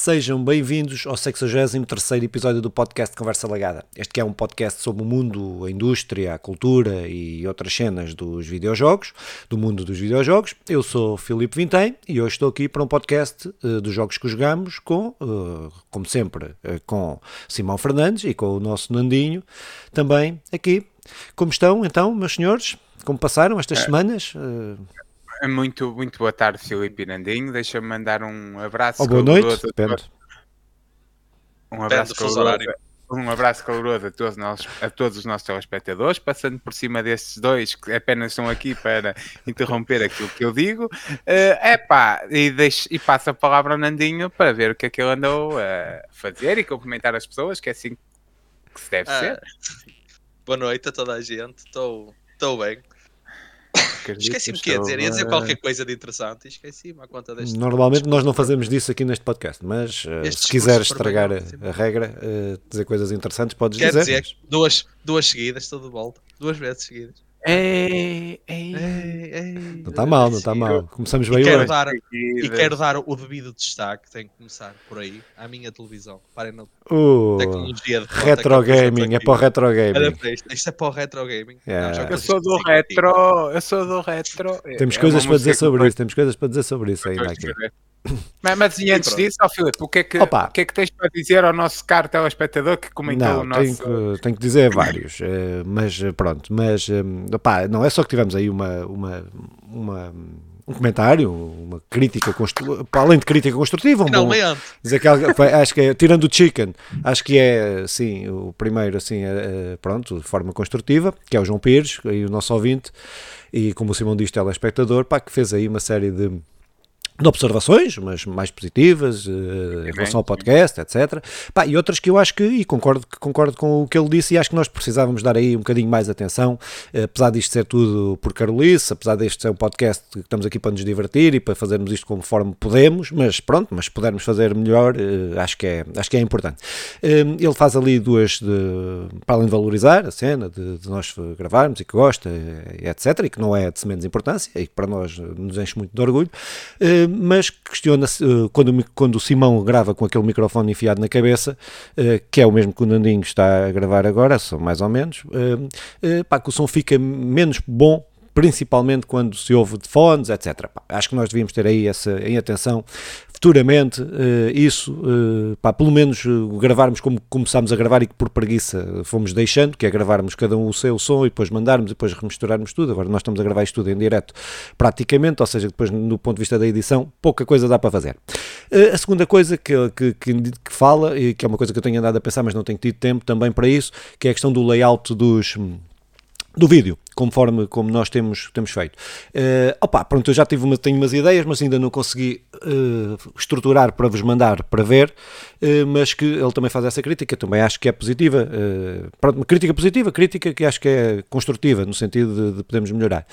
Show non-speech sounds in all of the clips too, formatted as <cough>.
Sejam bem-vindos ao 63º episódio do podcast Conversa Lagada. Este que é um podcast sobre o mundo, a indústria, a cultura e outras cenas dos videojogos, do mundo dos videojogos. Eu sou Filipe Vintém e hoje estou aqui para um podcast uh, dos jogos que jogamos com, uh, como sempre, uh, com Simão Fernandes e com o nosso Nandinho, também aqui. Como estão então, meus senhores? Como passaram estas é. semanas? Muito, muito boa tarde, Filipe Nandinho. Deixa-me mandar um abraço. Oh, boa noite, depende. Um abraço caloroso. Um abraço caloroso a todos, nós, a todos os nossos telespectadores, passando por cima destes dois que apenas estão aqui para interromper aquilo que eu digo. Uh, epá, e, deixo, e passo a palavra ao Nandinho para ver o que é que ele andou a fazer e cumprimentar as pessoas, que é assim que se deve ah, ser. Boa noite a toda a gente, estou bem. Esqueci-me que ia dizer, ia dizer qualquer coisa de interessante e esqueci-me à conta deste. Normalmente nós não fazemos disso aqui neste podcast, mas uh, se quiseres estragar a, a, regra, uh, dizer coisas interessantes, podes Quer dizer. dizer, duas, duas seguidas, estou de volta, duas vezes seguidas. Ei, ei, ei, não está mal, não está mal. Começamos bem e quero hoje. Dar, e quero dar o devido destaque, tem que começar por aí, à minha televisão. Parem na uh, tecnologia de Retro gaming, é para o retro gaming. Isto, isto é para o retro gaming. Yeah. Não, eu sou do retro, eu sou do retro. Temos é coisas para dizer sobre isso, temos coisas para dizer sobre isso ainda aqui. <coughs> Mas, mas e antes disso, oh, Filipe, o que, é que, o que é que tens para dizer ao nosso caro telespectador que comentou não, o nosso... Tenho que, tenho que dizer vários, eh, mas eh, pronto, mas eh, opá, não é só que tivemos aí uma, uma, uma um comentário, uma crítica para além de crítica construtiva, um bom, dizer que acho que é, tirando o chicken, acho que é sim o primeiro assim, é, pronto, de forma construtiva, que é o João Pires, aí o nosso ouvinte, e como o Simão diz, telespectador, pá, que fez aí uma série de de observações, mas mais positivas, uh, em relação ao podcast, etc. Pá, e outras que eu acho que, e concordo, concordo com o que ele disse, e acho que nós precisávamos dar aí um bocadinho mais atenção, uh, apesar disto ser tudo por Carolice, apesar deste ser um podcast que estamos aqui para nos divertir e para fazermos isto conforme podemos, mas pronto, mas pudermos fazer melhor, uh, acho, que é, acho que é importante. ele faz ali duas, de, para além de valorizar a cena, de, de nós gravarmos e que gosta, etc., e que não é de menos importância, e que para nós nos enche muito de orgulho, mas questiona-se, uh, quando, quando o Simão grava com aquele microfone enfiado na cabeça, uh, que é o mesmo que o Nandinho está a gravar agora, mais ou menos, uh, pá, que o som fica menos bom principalmente quando se ouve de fones, etc. Pá, acho que nós devíamos ter aí essa em atenção futuramente uh, isso, uh, pá, pelo menos uh, gravarmos como começámos a gravar e que por preguiça fomos deixando, que é gravarmos cada um o seu som e depois mandarmos e depois remisturarmos tudo. Agora nós estamos a gravar isto tudo em direto praticamente, ou seja, depois no ponto de vista da edição, pouca coisa dá para fazer. a segunda coisa que, que, que, que fala, e que é uma coisa que eu tenho andado a pensar, mas não tenho tido tempo também para isso, que é a questão do layout dos do vídeo conforme como nós temos, temos feito. Uh, opa, pronto, eu já tive uma, tenho umas ideias, mas ainda não consegui uh, estruturar para vos mandar para ver, uh, mas que ele também faz essa crítica, também acho que é positiva. Uh, pronto, uma crítica positiva, crítica que acho que é construtiva, no sentido de, de podermos melhorar.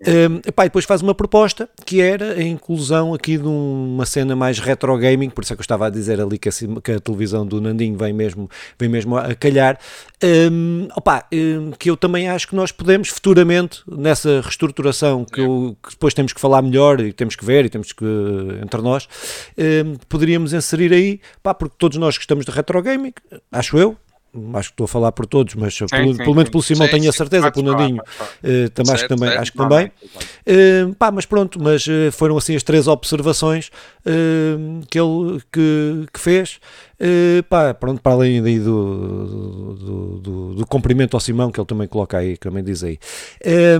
Uh, epá, e depois faz uma proposta que era a inclusão aqui de uma cena mais retro gaming, por isso é que eu estava a dizer ali que a, que a televisão do Nandinho vem mesmo, vem mesmo a calhar, um, opa, um, que eu também acho que nós podemos futuramente, nessa reestruturação que, eu, que, depois temos que falar melhor e temos que ver e temos que, entre nós, um, poderíamos inserir aí, pá, porque todos nós gostamos de retro gaming, acho eu, acho que estou a falar por todos, mas sim, pelo, sim, pelo menos pelo Simão tenho a certeza, pelo Nandinho uh, também, acho que também, acho que também. Uh, pá, mas pronto, mas uh, foram assim as três observações que ele que, que fez. pá, pronto, para além daí do, do, do, do, cumprimento ao Simão, que ele também coloca aí, que também diz aí.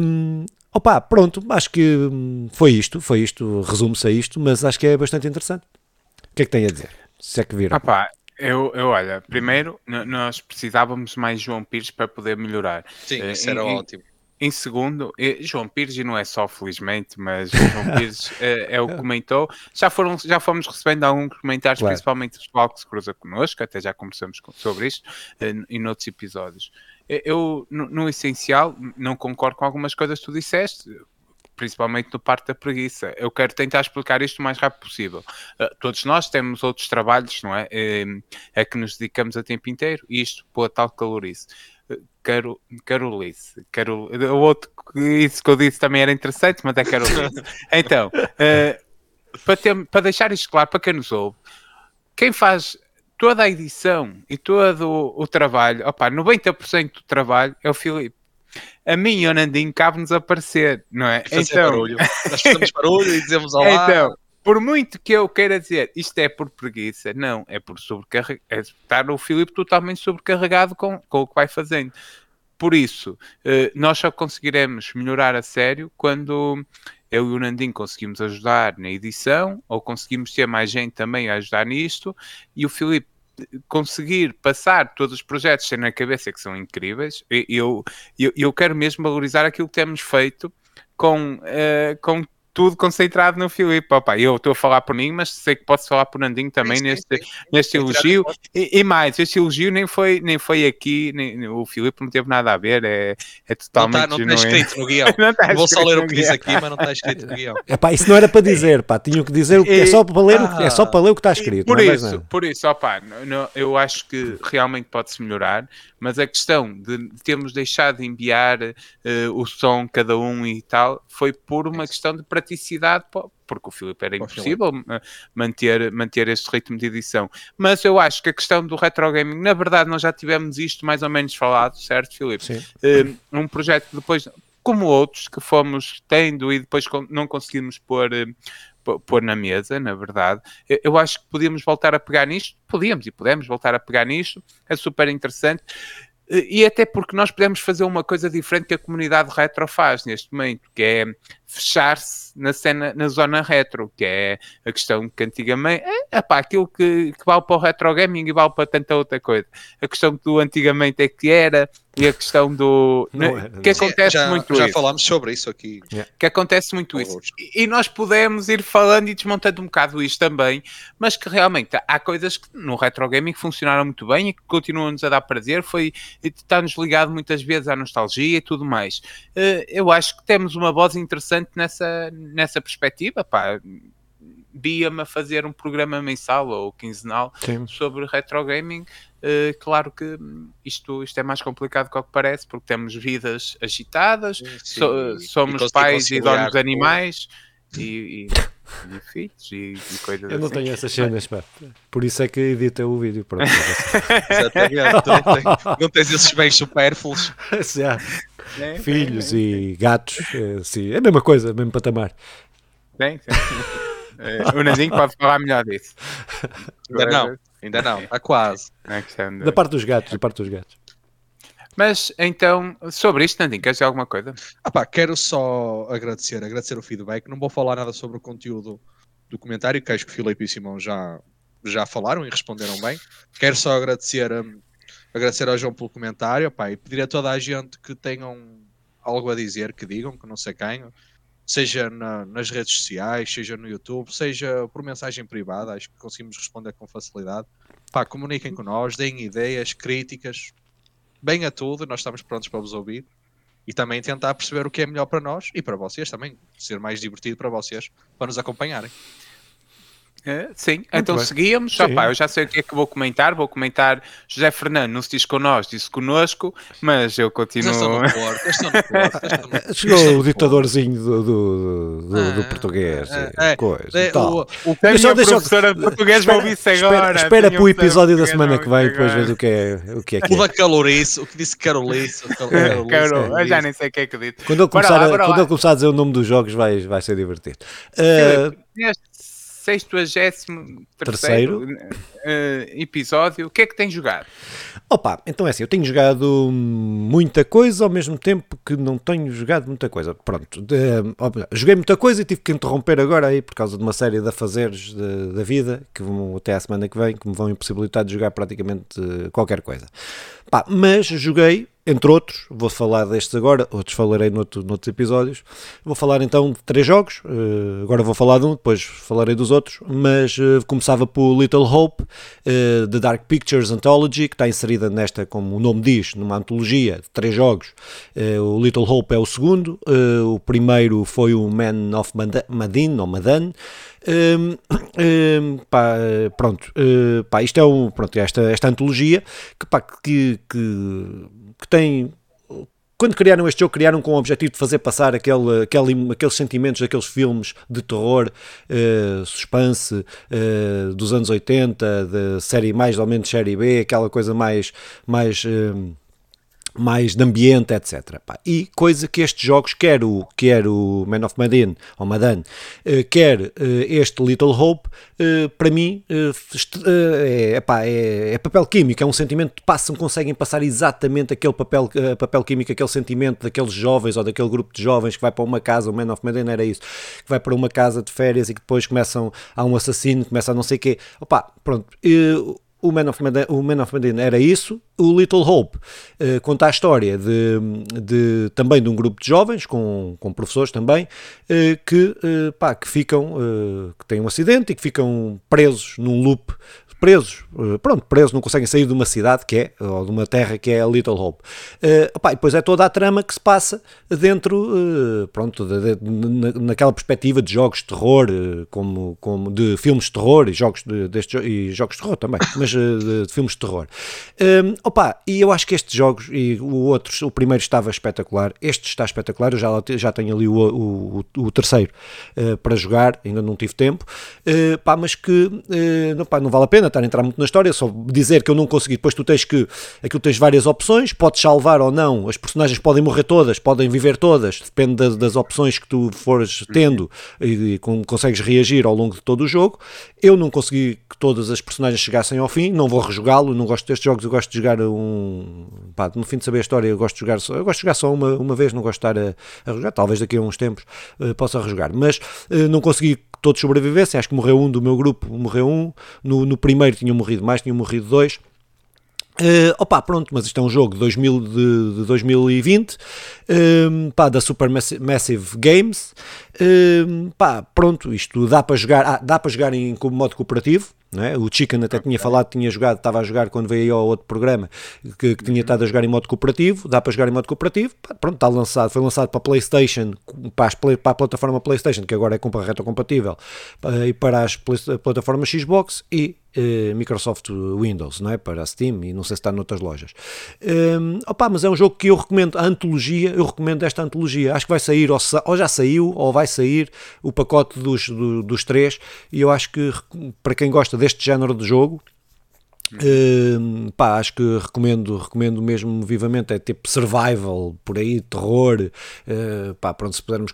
Um, Opa, pronto, acho que hum, foi isto, foi isto, resume-se a isto, mas acho que é bastante interessante. O que é que tem a dizer? Se é que viram. Opa, eu, eu olha, primeiro nós precisávamos mais João Pires para poder melhorar. Sim, uh, isso era em, ótimo. Em segundo, João Pires, e não é só felizmente, mas João <laughs> Pires é, é, o que comentou. Já, foram, já fomos recebendo alguns comentários, claro. principalmente o pessoal que se cruza connosco, até já conversamos sobre isto uh, em outros episódios. Eu, no, no, essencial, não concordo com algumas coisas que tu disseste, principalmente no parte da preguiça. Eu quero tentar explicar isto o mais rápido possível. Uh, todos nós temos outros trabalhos, não é? Uh, a que nos dedicamos a tempo inteiro, e isto pôr tal calorice. Uh, Caro, Carolice, Carol, o outro, isso que eu disse também era interessante, mas é Carolice. <laughs> então, uh, para, ter, para deixar isto claro para quem nos ouve, quem faz toda a edição e todo o, o trabalho, opa, 90% do trabalho é o Filipe. A mim e o Nandinho cabe-nos aparecer, não é? então, barulho. <laughs> Nós fazemos barulho e dizemos olá. Então, por muito que eu queira dizer isto é por preguiça, não, é por sobrecarregar, é estar o Filipe totalmente sobrecarregado com, com o que vai fazendo. Por isso, eh, nós só conseguiremos melhorar a sério quando eu e o Nandinho conseguimos ajudar na edição, ou conseguimos ter mais gente também a ajudar nisto, e o Filipe conseguir passar todos os projetos que na cabeça que são incríveis, eu, eu, eu quero mesmo valorizar aquilo que temos feito com, uh, com tudo concentrado no Filipe. Opa, eu estou a falar por mim, mas sei que posso falar por Nandinho também sim, neste, sim. neste elogio. E, e, mais, este elogio nem foi, nem foi aqui, nem, o Filipe não teve nada a ver, é, é totalmente. Não está escrito no guião. <laughs> Tá Vou só ler o que diz aqui, mas não está escrito no guião. <laughs> É pá, isso não era para dizer, pá, tinham que dizer o que é só para ler, ah, é só para ler o que está escrito. Por isso, por isso, opa, não, eu acho que realmente pode-se melhorar, mas a questão de termos deixado de enviar uh, o som cada um e tal foi por uma questão de praticidade, porque o Filipe era impossível manter, manter este ritmo de edição. Mas eu acho que a questão do retro gaming, na verdade, nós já tivemos isto mais ou menos falado, certo, Filipe? Sim. Uh, um projeto depois, como outros que fomos tendo e depois não conseguimos pôr. Uh, pôr na mesa, na verdade. Eu acho que podíamos voltar a pegar nisto, podíamos e podemos voltar a pegar nisto, é super interessante. E até porque nós podemos fazer uma coisa diferente que a comunidade retro faz neste momento, que é fechar-se na cena, na zona retro, que é a questão que antigamente, é, aquilo que, que vale para o retro gaming e vale para tanta outra coisa. A questão que do antigamente é que era, e a questão do. Não, né, que acontece já, muito já isso. falámos sobre isso aqui. Yeah. Que acontece muito isso. E, e, nós podemos ir falando e desmontando um bocado isto também, mas que realmente há coisas que no retro gaming funcionaram muito bem e que continuam-nos a dar prazer. Foi está-nos ligado muitas vezes à nostalgia e tudo mais. Uh, eu acho que temos uma voz interessante nessa, nessa perspectiva. Pá via-me a fazer um programa mensal ou quinzenal Sim. sobre retro gaming. Uh, claro que isto, isto é mais complicado do que parece, porque temos vidas agitadas, so, somos e pais e donos de animais e, e, e filhos e, e, coisas Eu não assim. tenho essas cenas, pá. por isso é que edita o vídeo. Pronto. <laughs> Exatamente, não, tens, não tens esses bens supérfluos. <laughs> É, Filhos é, é, e gatos, é, sim, é a mesma coisa, mesmo patamar. Bem, sim. O Nandinho pode falar melhor disso. Ainda não, ainda não, está quase. Da parte dos gatos, da parte dos gatos. Mas então, sobre isto, Nandinho, queres dizer alguma coisa? Ah pá, quero só agradecer, agradecer o feedback. Não vou falar nada sobre o conteúdo do comentário, que acho que o Filipe e o Simão já, já falaram e responderam bem. Quero só agradecer, um, agradecer ao João pelo comentário pá, e pedir a toda a gente que tenham algo a dizer, que digam, que não se acanham seja na, nas redes sociais, seja no YouTube, seja por mensagem privada, acho que conseguimos responder com facilidade. Pá, comuniquem com nós, deem ideias, críticas, bem a tudo, nós estamos prontos para vos ouvir e também tentar perceber o que é melhor para nós e para vocês também, ser mais divertido para vocês, para nos acompanharem. É, sim, Muito então bem. seguíamos. Opa, eu já sei o que é que vou comentar. Vou comentar José Fernando não se diz connosco, disse connosco, mas eu continuo. Chegou o ditadorzinho do, do, do, do ah, português. É, é, coisa, é, o, o, deixa, deixa, professora de português espera, ouvir isso agora. Espera, espera para o episódio da semana que vem, depois vês o que é. O, que é, que é. o da calorice, o que disse Carolice. Carol, eu já nem sei o que é que disse. Quando ele começar, a, quando ele começar a dizer o nome dos jogos, vai, vai ser divertido. Uh, 63 terceiro uh, episódio. O que é que tem jogado? Opa, então é assim, eu tenho jogado muita coisa ao mesmo tempo que não tenho jogado muita coisa. Pronto, de, joguei muita coisa e tive que interromper agora aí por causa de uma série de afazeres de, da vida que vão até à semana que vem, que me vão impossibilitar de jogar praticamente qualquer coisa. Pá, mas joguei entre outros, vou falar destes agora, outros falarei noutro, noutros episódios. Vou falar então de três jogos, uh, agora vou falar de um, depois falarei dos outros, mas uh, começava por Little Hope, uh, The Dark Pictures Anthology, que está inserida nesta, como o nome diz, numa antologia de três jogos. o Little Hope é o segundo, o primeiro foi o Man of Madin, ou Madan. Um, um, pá, pronto, uh, pá, isto é um, pronto, esta, esta antologia que, pá, que, que que tem quando criaram este jogo, criaram com o objetivo de fazer passar aquele, aquele, aqueles sentimentos daqueles filmes de terror, uh, suspense uh, dos anos 80, de série mais ou menos série B, aquela coisa mais. mais uh, mais de ambiente, etc. E coisa que estes jogos, quer o, quer o Man of Medan, ou Madan, eh, quer eh, este Little Hope, eh, para mim é, é, é, papel químico, é um sentimento que passam, conseguem passar exatamente aquele papel, papel químico, aquele sentimento daqueles jovens ou daquele grupo de jovens que vai para uma casa, o Man of Medan era isso, que vai para uma casa de férias e que depois começam, há um assassino, começa a não sei o quê. Opa, pronto, o Man of Medan, o Man of Medan era isso, o Little Hope uh, conta a história de, de, também de um grupo de jovens, com, com professores também, uh, que, uh, pá, que ficam, que têm um acidente e que ficam presos num loop presos, eh, pronto, presos, não conseguem sair de uma cidade que é, ou de uma terra que é a Little Hope. Uh, opá, e depois é toda a trama que se passa dentro, uh, pronto, de, de, naquela perspectiva de jogos de terror, uh, como, como de filmes de terror e jogos de, destes, e jogos de terror também, <laughs> mas de, de, filmes de terror. Uh, opa, e eu acho que estes jogos, e o outro, o primeiro estava espetacular, este está espetacular, eu já, já tenho ali o, o, o terceiro para jogar, ainda não tive tempo, pá, mas que não, pá, não vale a pena pena estar a entrar muito na história, só dizer que eu não consegui. Depois tu tens que. Aquilo tens várias opções, podes salvar ou não. As personagens podem morrer todas, podem viver todas, depende das, das opções que tu fores tendo e, e como consegues reagir ao longo de todo o jogo. Eu não consegui que todas as personagens chegassem ao fim, não vou rejogá-lo, não gosto destes jogos, eu gosto de jogar um. Pá, no fim de saber a história, eu gosto de jogar só, eu gosto de jogar só uma, uma vez, não gosto de estar a, a jogar, talvez daqui a uns tempos uh, possa rejogar, mas uh, não consegui todos sobrevivessem. Acho que morreu um do meu grupo, morreu um. No, no primeiro tinham morrido mais, tinham morrido dois. Uh, opa, pronto, mas isto é um jogo de, 2000, de, de 2020 um, pá, da Supermassive Games. Um, pá, pronto, isto dá para jogar, ah, dá para jogar em modo cooperativo. É? O Chicken até tinha falado, tinha jogado, estava a jogar quando veio aí ao outro programa, que, que tinha estado a jogar em modo cooperativo, dá para jogar em modo cooperativo, pronto, está lançado, foi lançado para a Playstation, para, as, para a plataforma Playstation, que agora é retrocompatível, e para as plataformas Xbox e eh, Microsoft Windows, não é? Para a Steam e não sei se está noutras lojas. Um, opa, mas é um jogo que eu recomendo, a antologia, eu recomendo esta antologia, acho que vai sair, ou, ou já saiu, ou vai sair o pacote dos, do, dos três, e eu acho que para quem gosta deste género de jogo, Uh, pá, acho que recomendo, recomendo mesmo vivamente, é tipo survival, por aí, terror, uh, pá, pronto, se pudermos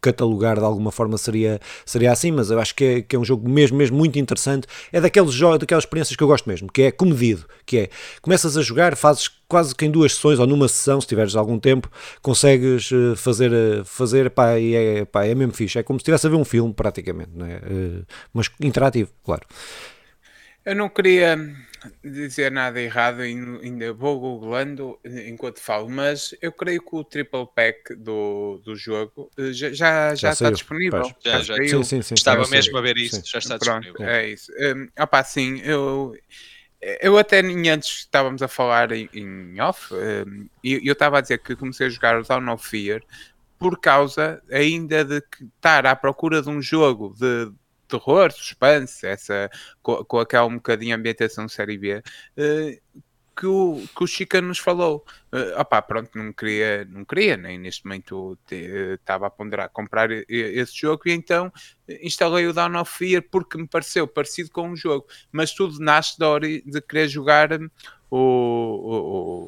catalogar de alguma forma seria, seria assim, mas eu acho que é, que é um jogo mesmo, mesmo muito interessante, é daqueles jogos, daquelas experiências que eu gosto mesmo, que é comedido, que é, começas a jogar, fazes quase que em duas sessões ou numa sessão, se tiveres algum tempo, consegues eh, fazer, eh, fazer pá, e é, pá, é mesmo fixe, é como se estivesse a ver um filme praticamente, não é? Uh, mas interativo, claro. Eu não queria dizer nada errado, ainda vou googlando enquanto falo, mas eu creio que o triple pack do, do jogo eh, já, já, já, está disponível. Já, já, sim, sim, sim, Estava mesmo a ver isso, sim. já está Pronto, disponível. É isso. Um, opa, sim, eu, eu até antes estávamos a falar em, em off, um, e eu estava a dizer que comecei a jogar o Dawn of Fear por causa ainda de estar à procura de um jogo de terror, suspense, essa, com, com aquela um bocadinho ambientação série B, uh, que o, que o Chica nos falou. Uh, opá, pronto, não queria, não queria, nem neste momento estava a ponderar comprar esse jogo e então instalei o Dawn of Fear porque me pareceu parecido com um jogo, mas tudo nasce de, de querer jogar o,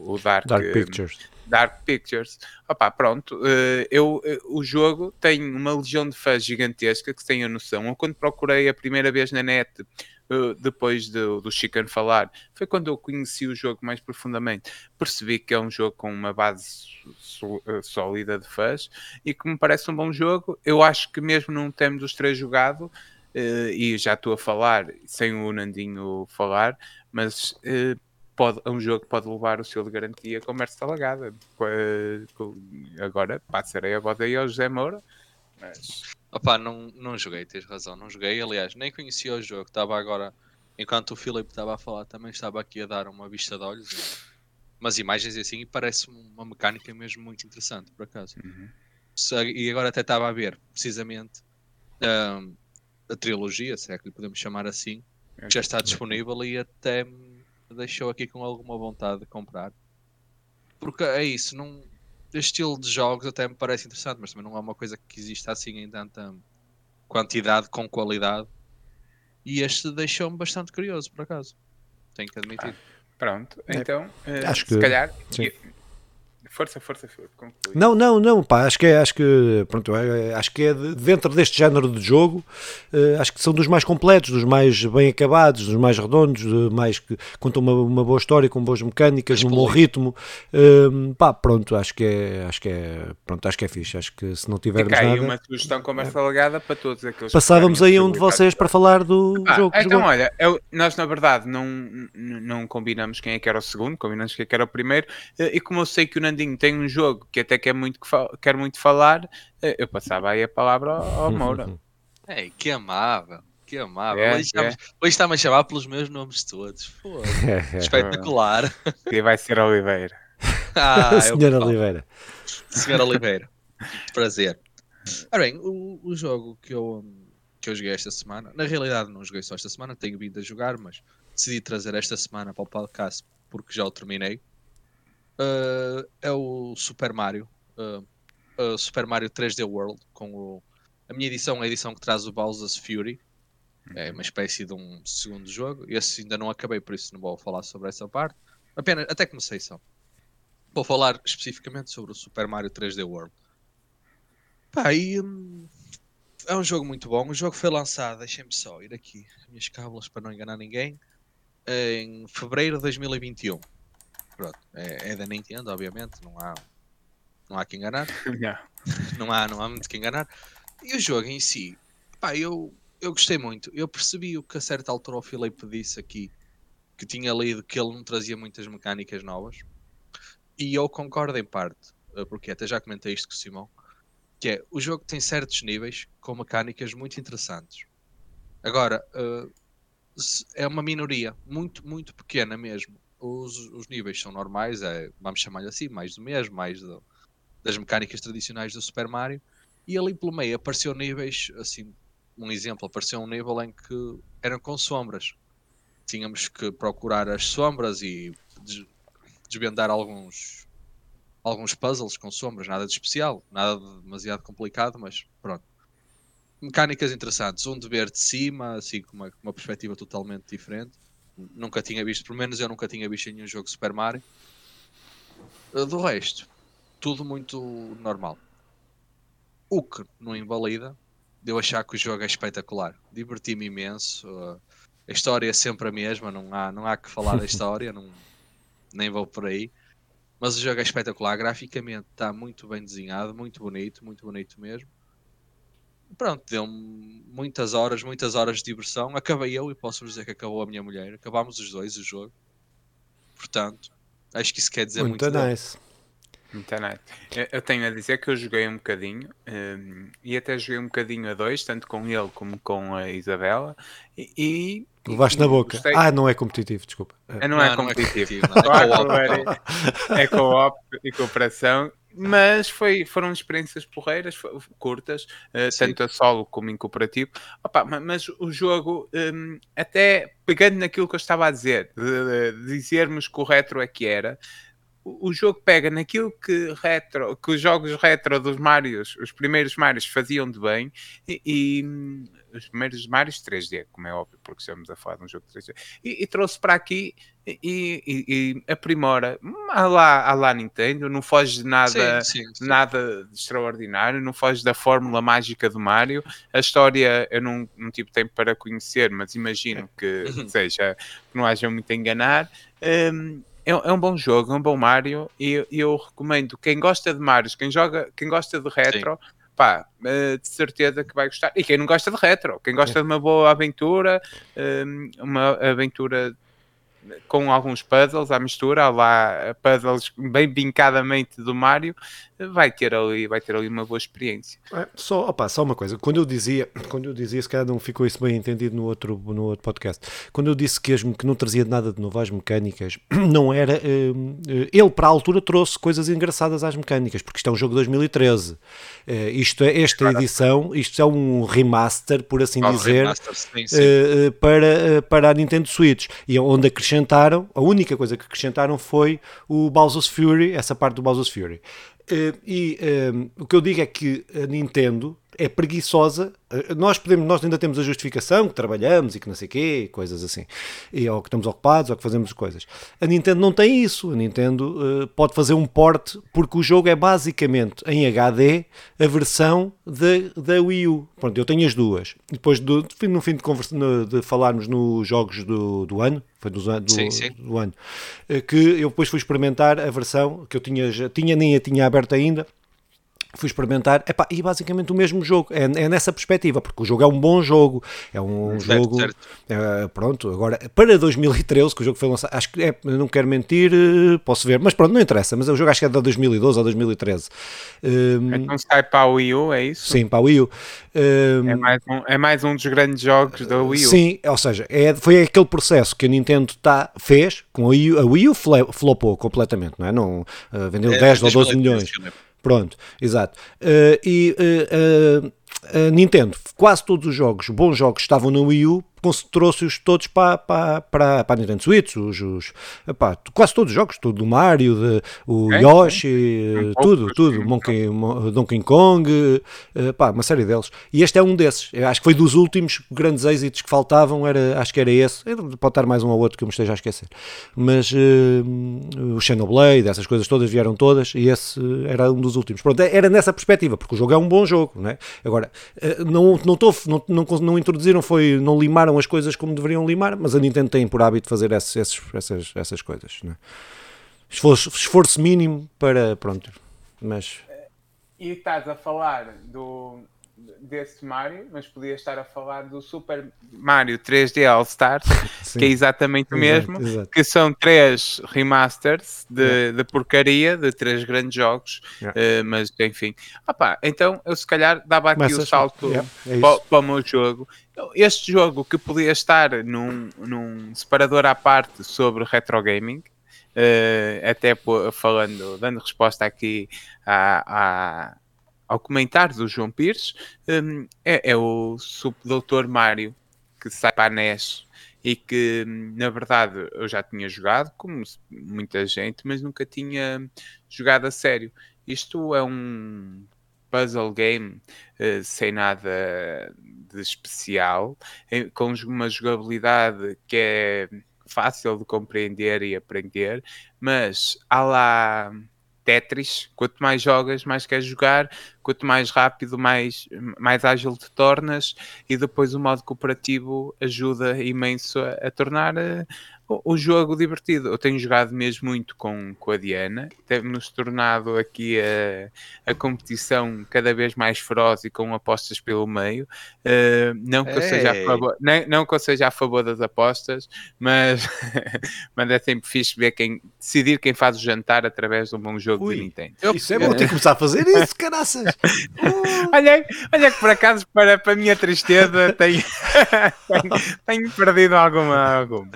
o, o Dark, Dark Pictures. Dark Pictures. Opa, pronto, eh, eu, eh, o jogo tem uma legião de fãs gigantesca que têm a noção. Eu quando procurei a primeira vez na net, eh, depois do, do Chicken falar, foi quando eu conheci o jogo mais profundamente. Percebi que é um jogo com uma base sólida de fãs e que me parece um bom jogo. Eu acho que mesmo não temos os três jogado, e já estou a falar sem o Nandinho falar, mas pode, é um jogo que pode levar o selo de garantia com Merce Lagada. Agora passarei a boda aí ao José Moura, mas. Opa, não, não joguei, tens razão, não joguei. Aliás, nem conhecia o jogo, estava agora, enquanto o Filipe estava a falar, também estava aqui a dar uma vista de olhos, umas imagens assim, e parece uma mecânica mesmo muito interessante, por acaso. Uhum. E agora até estava a ver, precisamente, um, a trilogia, se é que lhe podemos chamar assim, que já está disponível e até deixou aqui com alguma vontade de comprar. Porque é isso, não, estilo de jogos até me parece interessante, mas também não é uma coisa que existe assim em tanta quantidade com qualidade. E este deixou-me bastante curioso, por acaso. Tenho que admitir. Ah, pronto, é, então, é, acho que, se calhar, sim. Força, força, conclui. Não, não, não, pá, acho que é, acho que, pronto, é, acho que é de, dentro deste género de jogo, uh, acho que são dos mais completos, dos mais bem acabados, dos mais redondos, mais que contam uma, uma boa história, com boas mecânicas, num bom ritmo, uh, pá, pronto, acho que é, acho que é, pronto, acho que é fixe, acho que se não tivermos Fica nada... uma sugestão conversa é. legada para todos aqueles Passávamos aí um de vocês para falar do ah, jogo. Então, olha, eu, nós na verdade não, não combinamos quem é que era o segundo, combinamos quem é que era o primeiro, eh, e como eu sei que o Nandinho tem um jogo que até quer muito, quer muito falar, eh, eu passava aí a palavra ao, <laughs> Moura. É, que amável, que amável. É, hoje, é. hoje está-me a chamar pelos meus nomes todos. <laughs> É, Espetacular. E vai ser Oliveira. <laughs> Ah, Senhora Oliveira. Senhora Oliveira. Prazer. Ora bem, o, o jogo que eu, que eu joguei esta semana, na realidade não joguei só esta semana, tenho vindo a jogar, mas decidi trazer esta semana para o podcast porque já o terminei uh, é o Super Mario. Uh, uh, Super Mario 3D World. Com o, a minha edição é a edição que traz o Bowser's Fury. É uma espécie de um segundo jogo. Esse ainda não acabei, por isso não vou falar sobre essa parte. Apenas, até comecei só. Vou falar especificamente sobre o Super Mario 3D World. Pá, e, hum, é um jogo muito bom. O jogo foi lançado, deixem-me só ir aqui, as minhas cábulas para não enganar ninguém, em fevereiro de 2021. Pronto, é, é da Nintendo, obviamente, não há, não há que enganar. <laughs> Yeah. <laughs> não, há, não há muito que enganar. E o jogo em si, pá, eu, eu gostei muito. Eu percebi o que a certa altura o Filipe disse aqui, que tinha lido que ele não trazia muitas mecânicas novas. E eu concordo em parte, eh, porque até já comentei isto com o Simão, que é, o jogo tem certos níveis com mecânicas muito interessantes. Agora, uh, é uma minoria, muito, muito pequena mesmo os, os níveis são normais, é, vamos chamar-lhe assim, mais do mesmo, mais do, das mecânicas tradicionais do Super Mario. E ali pelo meio apareceu níveis, assim, um exemplo, apareceu um nível em que eram com sombras. Tínhamos que procurar as sombras e desvendar alguns alguns puzzles com sombras, nada de especial, nada de demasiado complicado, mas pronto. Mecânicas interessantes, um de ver de cima, assim com uma, uma perspectiva totalmente diferente nunca tinha visto, pelo menos eu nunca tinha visto em nenhum jogo Super Mario. Eh, do resto, tudo muito normal. O que não invalida de eu achar que o jogo é espetacular. Diverti-me imenso. Uh, a história é sempre a mesma, não há, não há que falar da <laughs> história, não, nem vou por aí. Mas o jogo é espetacular, graficamente está muito bem desenhado, muito bonito, muito bonito mesmo pronto, deu-me muitas horas, muitas horas de diversão. Acabei eu e posso dizer que acabou a minha mulher. Acabámos os dois o jogo. Portanto, acho que isso quer dizer muito. Muito nice. Muito nice. Eu tenho a dizer que eu joguei um bocadinho um, e até joguei um bocadinho a dois, tanto com ele como com a Isabela. E. e Levaste na boca. Gostei. Ah, não é competitivo, desculpa. É, não, é não, é competitivo. Não é é co-op e cooperação mas foi, foram experiências porreiras, curtas, uh, tanto a solo como em cooperativo. Opa, mas o jogo, um, até pegando naquilo que eu estava a dizer, de, de dizermos que o retro é que era, o jogo pega naquilo que retro, que os jogos retro dos Marios, os primeiros Marios faziam de bem e, e hum, os primeiros Marios 3D, como é óbvio, porque estamos a falar de um jogo 3D, e, e trouxe para aqui e, e, aprimora a lá, a lá Nintendo, não foge de nada, sim, sim, sim. nada de extraordinário, não foge da fórmula mágica do Mario. A história eu não, não tive tempo para conhecer, mas imagino que <laughs> seja que não haja muito a enganar. Um, é, é, um bom jogo, é um bom Mario e eu recomendo quem gosta de Mario, quem joga, quem gosta de retro, Sim. Pá, eh, de certeza que vai gostar. E quem não gosta de retro, quem gosta de uma boa aventura, hum, uma aventura com alguns puzzles à mistura, lá puzzles bem bincadamente do Mario, vai ter ali, vai ter ali uma boa experiência. É, só, opa, só uma coisa, quando eu dizia, quando eu dizia, se calhar não ficou isso bem entendido no outro, no outro podcast, quando eu disse que, as, que não trazia nada de novo às mecânicas, <clears throat> não era, uh, ele para a altura trouxe coisas engraçadas às mecânicas, porque isto é um jogo de 2013, uh, isto é, esta edição, isto é um remaster, por assim oh, dizer, remaster, sim, sim. Para, para a Nintendo Switch, e onde acrescentaram, a única coisa que acrescentaram foi o Bowser's Fury, essa parte do Bowser's Fury. Uh, e um, o que eu digo é que a Nintendo é preguiçosa. Eh, nós, podemos, nós ainda temos a justificação que trabalhamos e que não sei quê, coisas assim, e, ou que estamos ocupados ou que fazemos coisas. A Nintendo não tem isso. A Nintendo uh, pode fazer um port porque o jogo é basicamente em HD a versão da Wii U. Pronto, eu tenho as duas. Depois, do, no fim de, conversa, de falarmos nos jogos do, do ano, foi do, do, sim, sim. do ano, uh, que eu depois fui experimentar a versão que eu tinha, já, tinha nem a tinha aberta ainda fui experimentar, epá, e basicamente o mesmo jogo, é, é, nessa perspectiva, porque o jogo é um bom jogo, é um certo, jogo, certo. É, pronto, agora, para 2013, que o jogo foi lançado, acho que, é, não quero mentir, posso ver, mas pronto, não interessa, mas o jogo acho que é de 2012 ou 2013. Um, então sai para a Wii U, é isso? Sim, para a Wii U. Um, é, mais um, é mais um dos grandes jogos da Wii U. Sim, ou seja, é, foi aquele processo que a Nintendo tá, fez, com a Wii U, a Wii U flopou completamente, não é? Não, uh, vendeu é, 10 ou 12 milhões. Pronto, exato. Uh, e uh, uh, Nintendo, quase todos os jogos, bons jogos, estavam no Wii U, trouxe-os todos para, para, para, para a Nintendo Switch, os, os epá, quase todos os jogos, tudo do Mario, de, o é, Yoshi, é. tudo, tudo, Monkey, Donkey Kong, epá, uma série deles. E este é um desses, Eu acho que foi dos últimos grandes êxitos que faltavam, era, acho que era esse, pode estar mais um ou outro que eu me esteja a esquecer, mas uh, o Xenoblade, essas coisas todas vieram todas, e esse era um dos últimos. Pronto, era nessa perspectiva, porque o jogo é um bom jogo, não é? Agora, eh, não, não, tô, não, não, não introduziram, foi, não limaram limaram as coisas como deveriam limar, mas a Nintendo tem por hábito fazer esses, esses, essas, essas coisas. Né? Esforço, esforço mínimo para. Pronto, mas. E estás a falar do, desse Mario, mas podia estar a falar do Super Mario 3D All Stars, <laughs> que é exatamente o mesmo, exato, exato. que são três remasters de, yeah. de porcaria de três grandes jogos, yeah. uh, mas enfim. Opa, então eu se calhar dava aqui Começas, o salto yeah, é para, para, o meu jogo. Este jogo que podia estar num, num separador à parte sobre retro gaming, uh, até falando, dando resposta aqui à, à ao comentário do João Pires, um, é, é, o Doutor Mário que sai para a NES e que, hum, na verdade, eu já tinha jogado, como muita gente, mas nunca tinha jogado a sério. Isto é um puzzle game uh, sem nada de especial, com uma jogabilidade que é fácil de compreender e aprender, mas há lá Tetris, quanto mais jogas, mais queres jogar, quanto mais rápido, mais, mais ágil te tornas, e depois o modo cooperativo ajuda imenso a, a tornar uh, o, o, jogo divertido. Eu tenho jogado mesmo muito com, com a Diana, temos tornado aqui a, a competição cada vez mais feroz e com apostas pelo meio. Uh, não, que eu seja a favor, não, não que eu seja a favor das apostas, mas, <laughs> mas é sempre fixe ver quem decidir quem faz o jantar através de um bom jogo Ui, de Nintendo. Isso é bom, ter que começar a fazer <laughs> isso, caraças! Olha, olha que por acaso, para, para a minha tristeza, tenho, <laughs> tenho, tenho perdido alguma. alguma.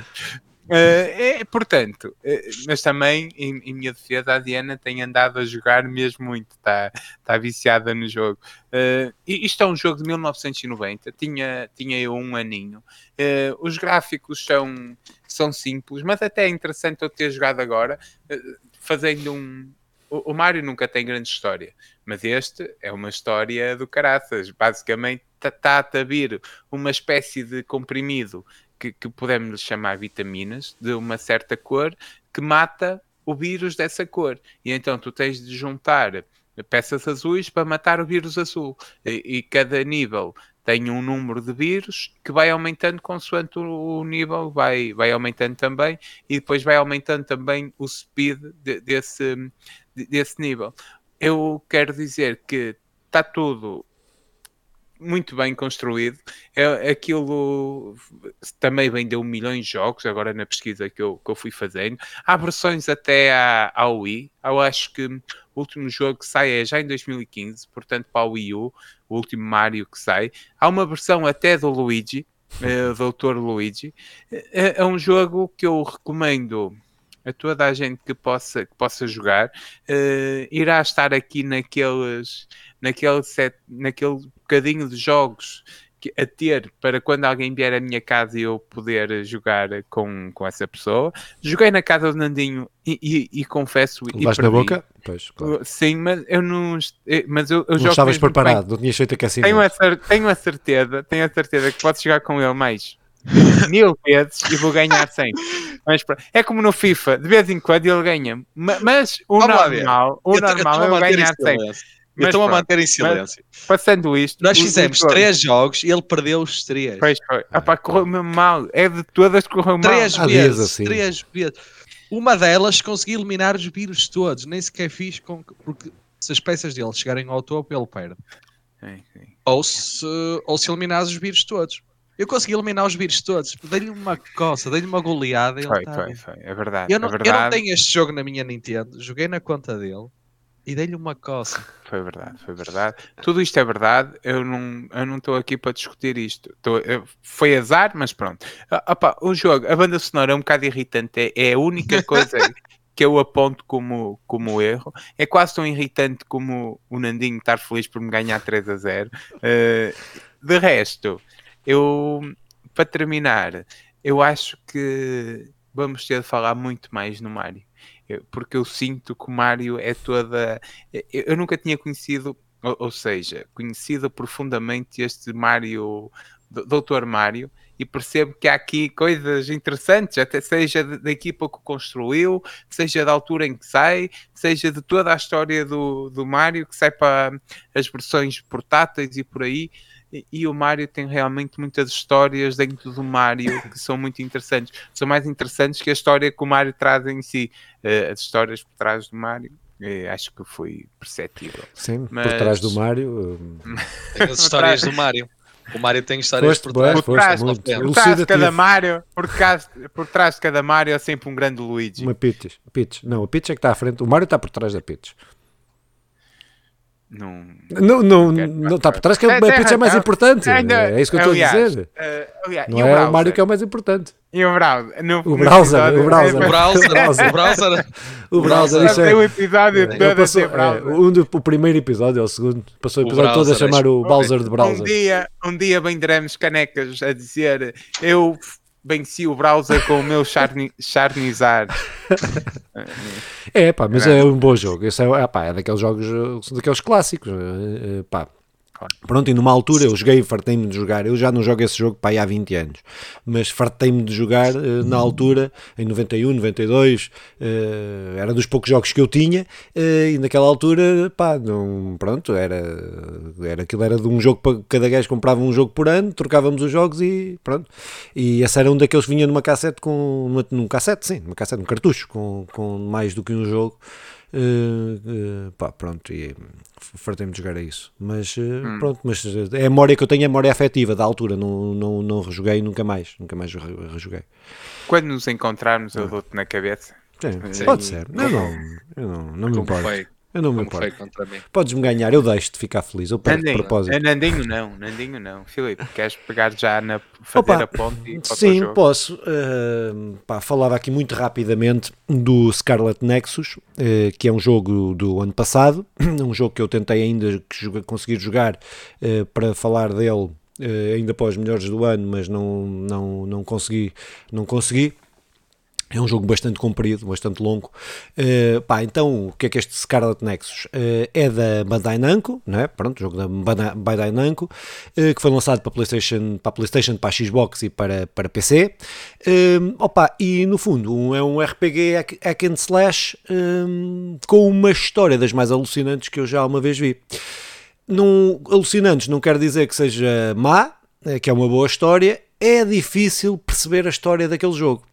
Uh, é, portanto, uh, mas também, em, em, minha defesa, a Diana tem andado a jogar mesmo muito, está tá viciada no jogo. Uh, isto é um jogo de 1990, tinha, tinha eu um aninho. os gráficos são, são simples, mas até é interessante eu ter jogado agora, fazendo um. O, o Mario nunca tem grande história, mas este é uma história do caraças. Basicamente, está a vir uma espécie de comprimido que, que podemos chamar vitaminas de uma certa cor que mata o vírus dessa cor. E então tu tens de juntar peças azuis para matar o vírus azul. E, e cada nível tem um número de vírus que vai aumentando consoante o, o nível, vai, vai aumentando também, e depois vai aumentando também o speed de, desse, de, desse nível. Eu quero dizer que está tudo muito bem construído. É, aquilo também vendeu milhões de jogos, agora na pesquisa que eu, que eu fui fazendo. Há versões até à, à Wii. Eu acho que o último jogo que sai é já em 2015, portanto para a Wii U, o último Mario que sai. Há uma versão até do Luigi, uh, Doutor Luigi. É, é um jogo que eu recomendo a toda a gente que possa, que possa jogar, uh, irá estar aqui naqueles, naquele, set, naquele bocadinho de jogos a ter para quando alguém vier à minha casa e eu poder jogar com, com essa pessoa. Joguei na casa do Nandinho e, e, e confesso. Levaste na boca? Pois, claro. Sim, mas eu não. Eh, mas eu, eu não jogo estavas preparado, não tinhas feito aquecimento. Tenho a, tenho a certeza, tenho a certeza que podes jogar com ele mais mil vezes e vou ganhar sempre. Mas é como no FIFA, de vez em quando ele ganha. Mas o Vamos normal, o normal é eu ganhar sempre. Mas estou a manter em silêncio. Passando isto. Nós fizemos três jogos e ele perdeu os três. Pois foi. Ah, pá, correu mesmo mal. É de todas que correu três mal. Vezes, assim. Três vezes. Uma delas consegui eliminar os vírus todos. Nem sequer fiz com. Porque se as peças dele chegarem ao topo, ele perde. Sim, sim. Ou, se, ou se eliminar os vírus todos. Eu consegui eliminar os vírus todos. Dei-lhe uma coça, dei-lhe uma goleada. Foi, tá foi, foi. É verdade. Eu não, é verdade. eu não tenho este jogo na minha Nintendo. Joguei na conta dele e dei-lhe uma coça. Foi verdade, foi verdade. Tudo isto é verdade. Eu não eu não estou aqui para discutir isto. Tô, eu, foi azar, mas pronto. Ah, opa, o jogo, a banda sonora é um bocado irritante. É, é a única coisa <laughs> que eu aponto como, como erro. É quase tão irritante como o Nandinho estar feliz por me ganhar 3 a 0. Uh, de resto, eu, para terminar, eu acho que vamos ter de falar muito mais no Mario. Porque eu sinto que o Mario é toda. Eu nunca tinha conhecido, ou seja, conhecido profundamente este Mario, Doutor Mario, e percebo que há aqui coisas interessantes, até seja da equipa que construiu, seja da altura em que sai, seja de toda a história do, do Mario, que sai para as versões portáteis e por aí e o Mario tem realmente muitas histórias dentro do Mario <laughs> que são muito interessantes. São mais interessantes que a história que o Mario traz em si. Uh, as histórias por trás do Mario. Eh, acho que foi perceptível. Sim, Mas... por trás do Mario. Eh, tem as histórias do Mario. O Mario tem histórias por trás. Por trás, por trás de cada Mario, por trás, por trás de cada Mario é sempre um grande Luigi. Uma Peach. Peach. Não, a Peach é que está à frente. O Mario está por trás da Peach. Não, não, não, não está por trás que é, a Peach é mais importante. É isso que eu estou a dizer. Uh, não é o Mario que é o mais importante. E o browser? No, o, browser o browser. O browser. O browser. O browser. Isso é, o episódio é, todo passou, é, um do, o primeiro episódio, ou o segundo. Passou o episódio todo a chamar o Bowser de browser. Um dia, um dia venderemos canecas a dizer eu venci o browser com o meu charni, charnizar. É, pá, mas é um bom jogo. Esse é, pá, é daqueles jogos, daqueles clássicos. Eh, pá, Pronto, e numa altura eu joguei, fartei-me de jogar. Eu já não jogo esse jogo para há 20 anos, mas fartei-me de jogar uh, na altura, em 91, 92. Uh, era dos poucos jogos que eu tinha, uh, e naquela altura, pá, não, pronto, era, era aquilo era de um jogo para cada gajo comprava um jogo por ano, trocávamos os jogos e pronto. E esse era um daqueles que vinha numa cassete com. Numa, num cassete, sim, numa cassete, num cartucho, com, com mais do que um jogo. Uh, uh, pá, pronto, e fartei-me de jogar a isso. Mas uh, hum. pronto, mas é a memória que eu tenho, é a memória afetiva da altura. Não, não, não rejoguei nunca mais, nunca mais rejoguei. Quando nos encontrarmos, eu dou-te na cabeça. Sim, pode ser. Não, não, eu não, não me importo. Eu não me importo. Podes-me ganhar, eu deixo-te ficar feliz. Eu pego Nandinho, de propósito. Nandinho não, Nandinho não. Filipe, queres pegar já na fazer Opa, a ponte? sim, posso. Uh, pá, falava aqui muito rapidamente do Scarlet Nexus, uh, que é um jogo do ano passado, <clears throat> um jogo que eu tentei ainda conseguir jogar uh, para falar dele ainda para os melhores do ano, mas não, não, não consegui. Não consegui. É um jogo bastante comprido, bastante longo. Uh, pá, então, o que é que este Scarlet Nexus? Uh, é da Bandai Namco, não é? Pronto, jogo da Bandai Namco, uh, que foi lançado para PlayStation, para PlayStation, para Xbox e para, para PC. opa, e no fundo, um, é um RPG hack and slash um, com uma história das mais alucinantes que eu já uma vez vi. Não, alucinantes não quer dizer que seja má, que é uma boa história, é difícil perceber a história daquele jogo.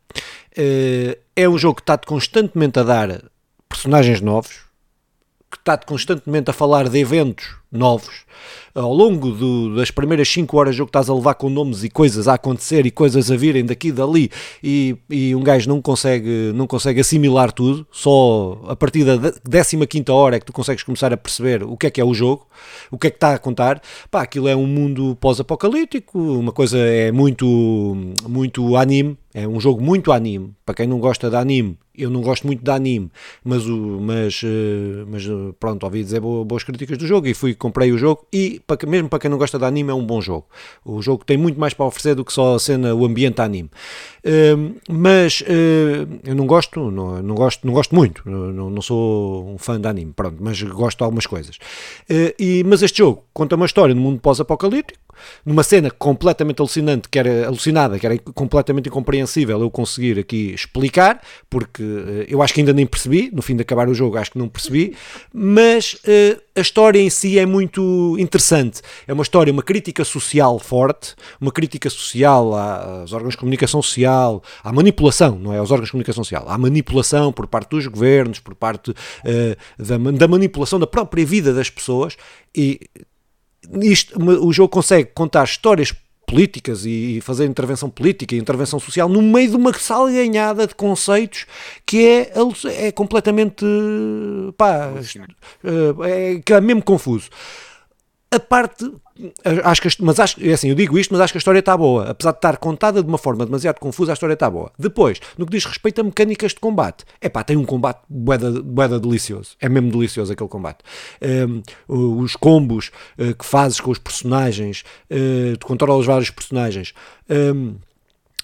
Uh, é um jogo que está-te constantemente a dar personagens novos, que está-te constantemente a falar de eventos novos. Ao longo do, das primeiras 5 horas de jogo estás a levar com nomes e coisas a acontecer e coisas a virem daqui e dali e, e um gajo não consegue, não consegue assimilar tudo, só a partir da 15 hora é que tu consegues começar a perceber o que é que é o jogo, o que é que está a contar. Pá, aquilo é um mundo pós-apocalíptico, uma coisa é muito, muito anime, É um jogo muito anime. Para quem não gosta de anime, eu não gosto muito de anime, mas, mas, eh, mas eh, pronto, ouvi dizer boas críticas do jogo e fui, comprei o jogo e para, mesmo para quem não gosta de anime é um bom jogo. O jogo tem muito mais para oferecer do que só a cena, o ambiente anime. Uh, mas uh, eu não gosto, não, não, gosto, não gosto muito, não, não sou um fã de anime, pronto, mas gosto de algumas coisas. Uh, e, mas este jogo conta uma história no mundo pós-apocalíptico, numa cena completamente alucinante, que era alucinada, que era completamente incompreensível eu conseguir aqui explicar, porque uh, eu acho que ainda nem percebi, no fim de acabar o jogo acho que não percebi, mas uh, a história em si é muito interessante. É uma história, uma crítica social forte, uma crítica social aos órgãos de comunicação social, à manipulação, não é aos órgãos de comunicação social, à manipulação por parte dos governos, por parte uh, da, da manipulação da própria vida das pessoas e isto, o jogo consegue contar histórias políticas e fazer intervenção política e intervenção social no meio de uma salganhada de conceitos que é, é completamente pá, é, é mesmo confuso a parte acho que, mas acho, é assim, eu digo isto, mas acho que a história está boa. Apesar de estar contada de uma forma demasiado confusa, a história está boa. Depois, no que diz respeito a mecânicas de combate, é pá, tem um combate boeda, boeda delicioso. É mesmo delicioso aquele combate. Um, os combos uh, que fazes com os personagens, uh, tu controlas vários personagens. Um,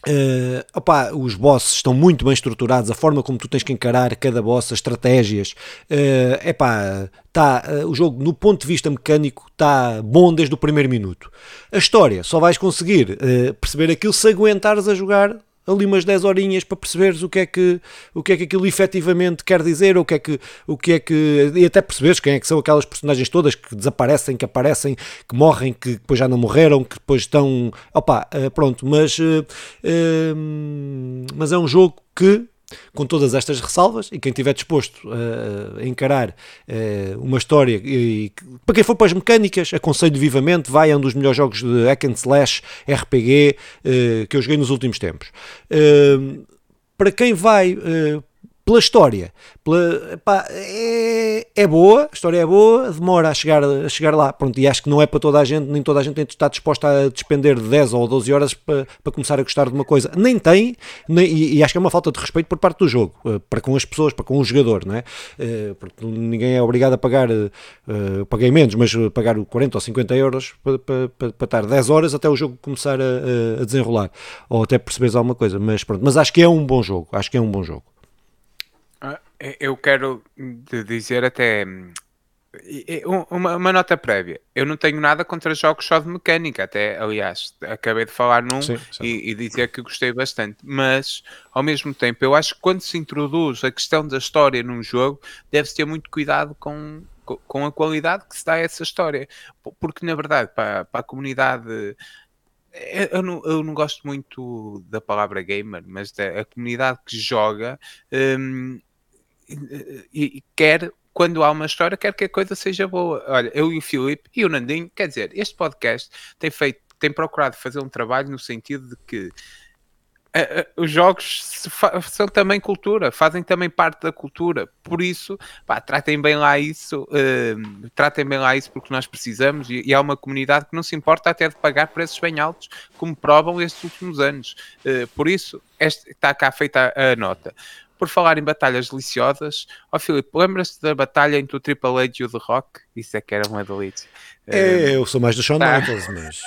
Uh, opa, os bosses estão muito bem estruturados, a forma como tu tens que encarar cada boss, as estratégias, uh, epá, tá, uh, o jogo no ponto de vista mecânico está bom desde o primeiro minuto. A história só vais conseguir uh, perceber aquilo se aguentares a jogar ali umas 10 horinhas para perceberes o que é que, o que, é que aquilo efetivamente quer dizer, o que é que, o que é que, e até perceberes quem é que são aquelas personagens todas que desaparecem, que aparecem, que morrem, que depois já não morreram, que depois estão, opa, eh, pronto, mas, uh, uh, mas é um jogo que com todas estas ressalvas, e quem estiver disposto a, encarar uh, uma história, e, para quem for para as mecânicas, aconselho vivamente, vai a um dos melhores jogos de hack and slash RPG uh, que eu joguei nos últimos tempos. Para quem vai pela história. Pela, pá, é, é boa, a história é boa, demora a chegar, a chegar lá. Pronto, e acho que não é para toda a gente, nem toda a gente está disposta a despender 10 ou 12 horas para, para começar a gostar de uma coisa. Nem tem, nem, e, e, acho que é uma falta de respeito por parte do jogo, eh, para com as pessoas, para com o jogador, não é? Eh, porque ninguém é obrigado a pagar, uh, paguei menos, mas pagar 40 ou 50 euros para, para, para, para estar 10 horas até o jogo começar a, a desenrolar, ou até perceberes alguma coisa. Mas pronto, mas acho que é um bom jogo, acho que é um bom jogo. Eu quero dizer até uma, uma, nota prévia. Eu não tenho nada contra jogos só de mecânica, até aliás, acabei de falar num sim, sim. E, e, dizer que gostei bastante, mas ao mesmo tempo eu acho que quando se introduz a questão da história num jogo, deve-se ter muito cuidado com, com a qualidade que se dá a essa história, porque na verdade, para, para a comunidade eu não, eu não, gosto muito da palavra gamer, mas da comunidade que joga um, e, quer quando há uma história, quer que a coisa seja boa. Olha, eu e o Filipe e o Nandinho, quer dizer, este podcast tem feito, tem procurado fazer um trabalho no sentido de que uh, uh, os jogos são também cultura, fazem também parte da cultura. Por isso, pá, tratem bem lá isso, uh, tratem bem lá isso porque nós precisamos e, e, há uma comunidade que não se importa até de pagar preços bem altos, como provam estes últimos anos. por isso, este, está cá feita a, a nota. Por falar em batalhas deliciosas, ó oh, Filipe, lembras-te da batalha entre o Triple H e o The Rock? Isso é que era uma delícia. É, eu sou mais do Shawn tá. Michaels, mas.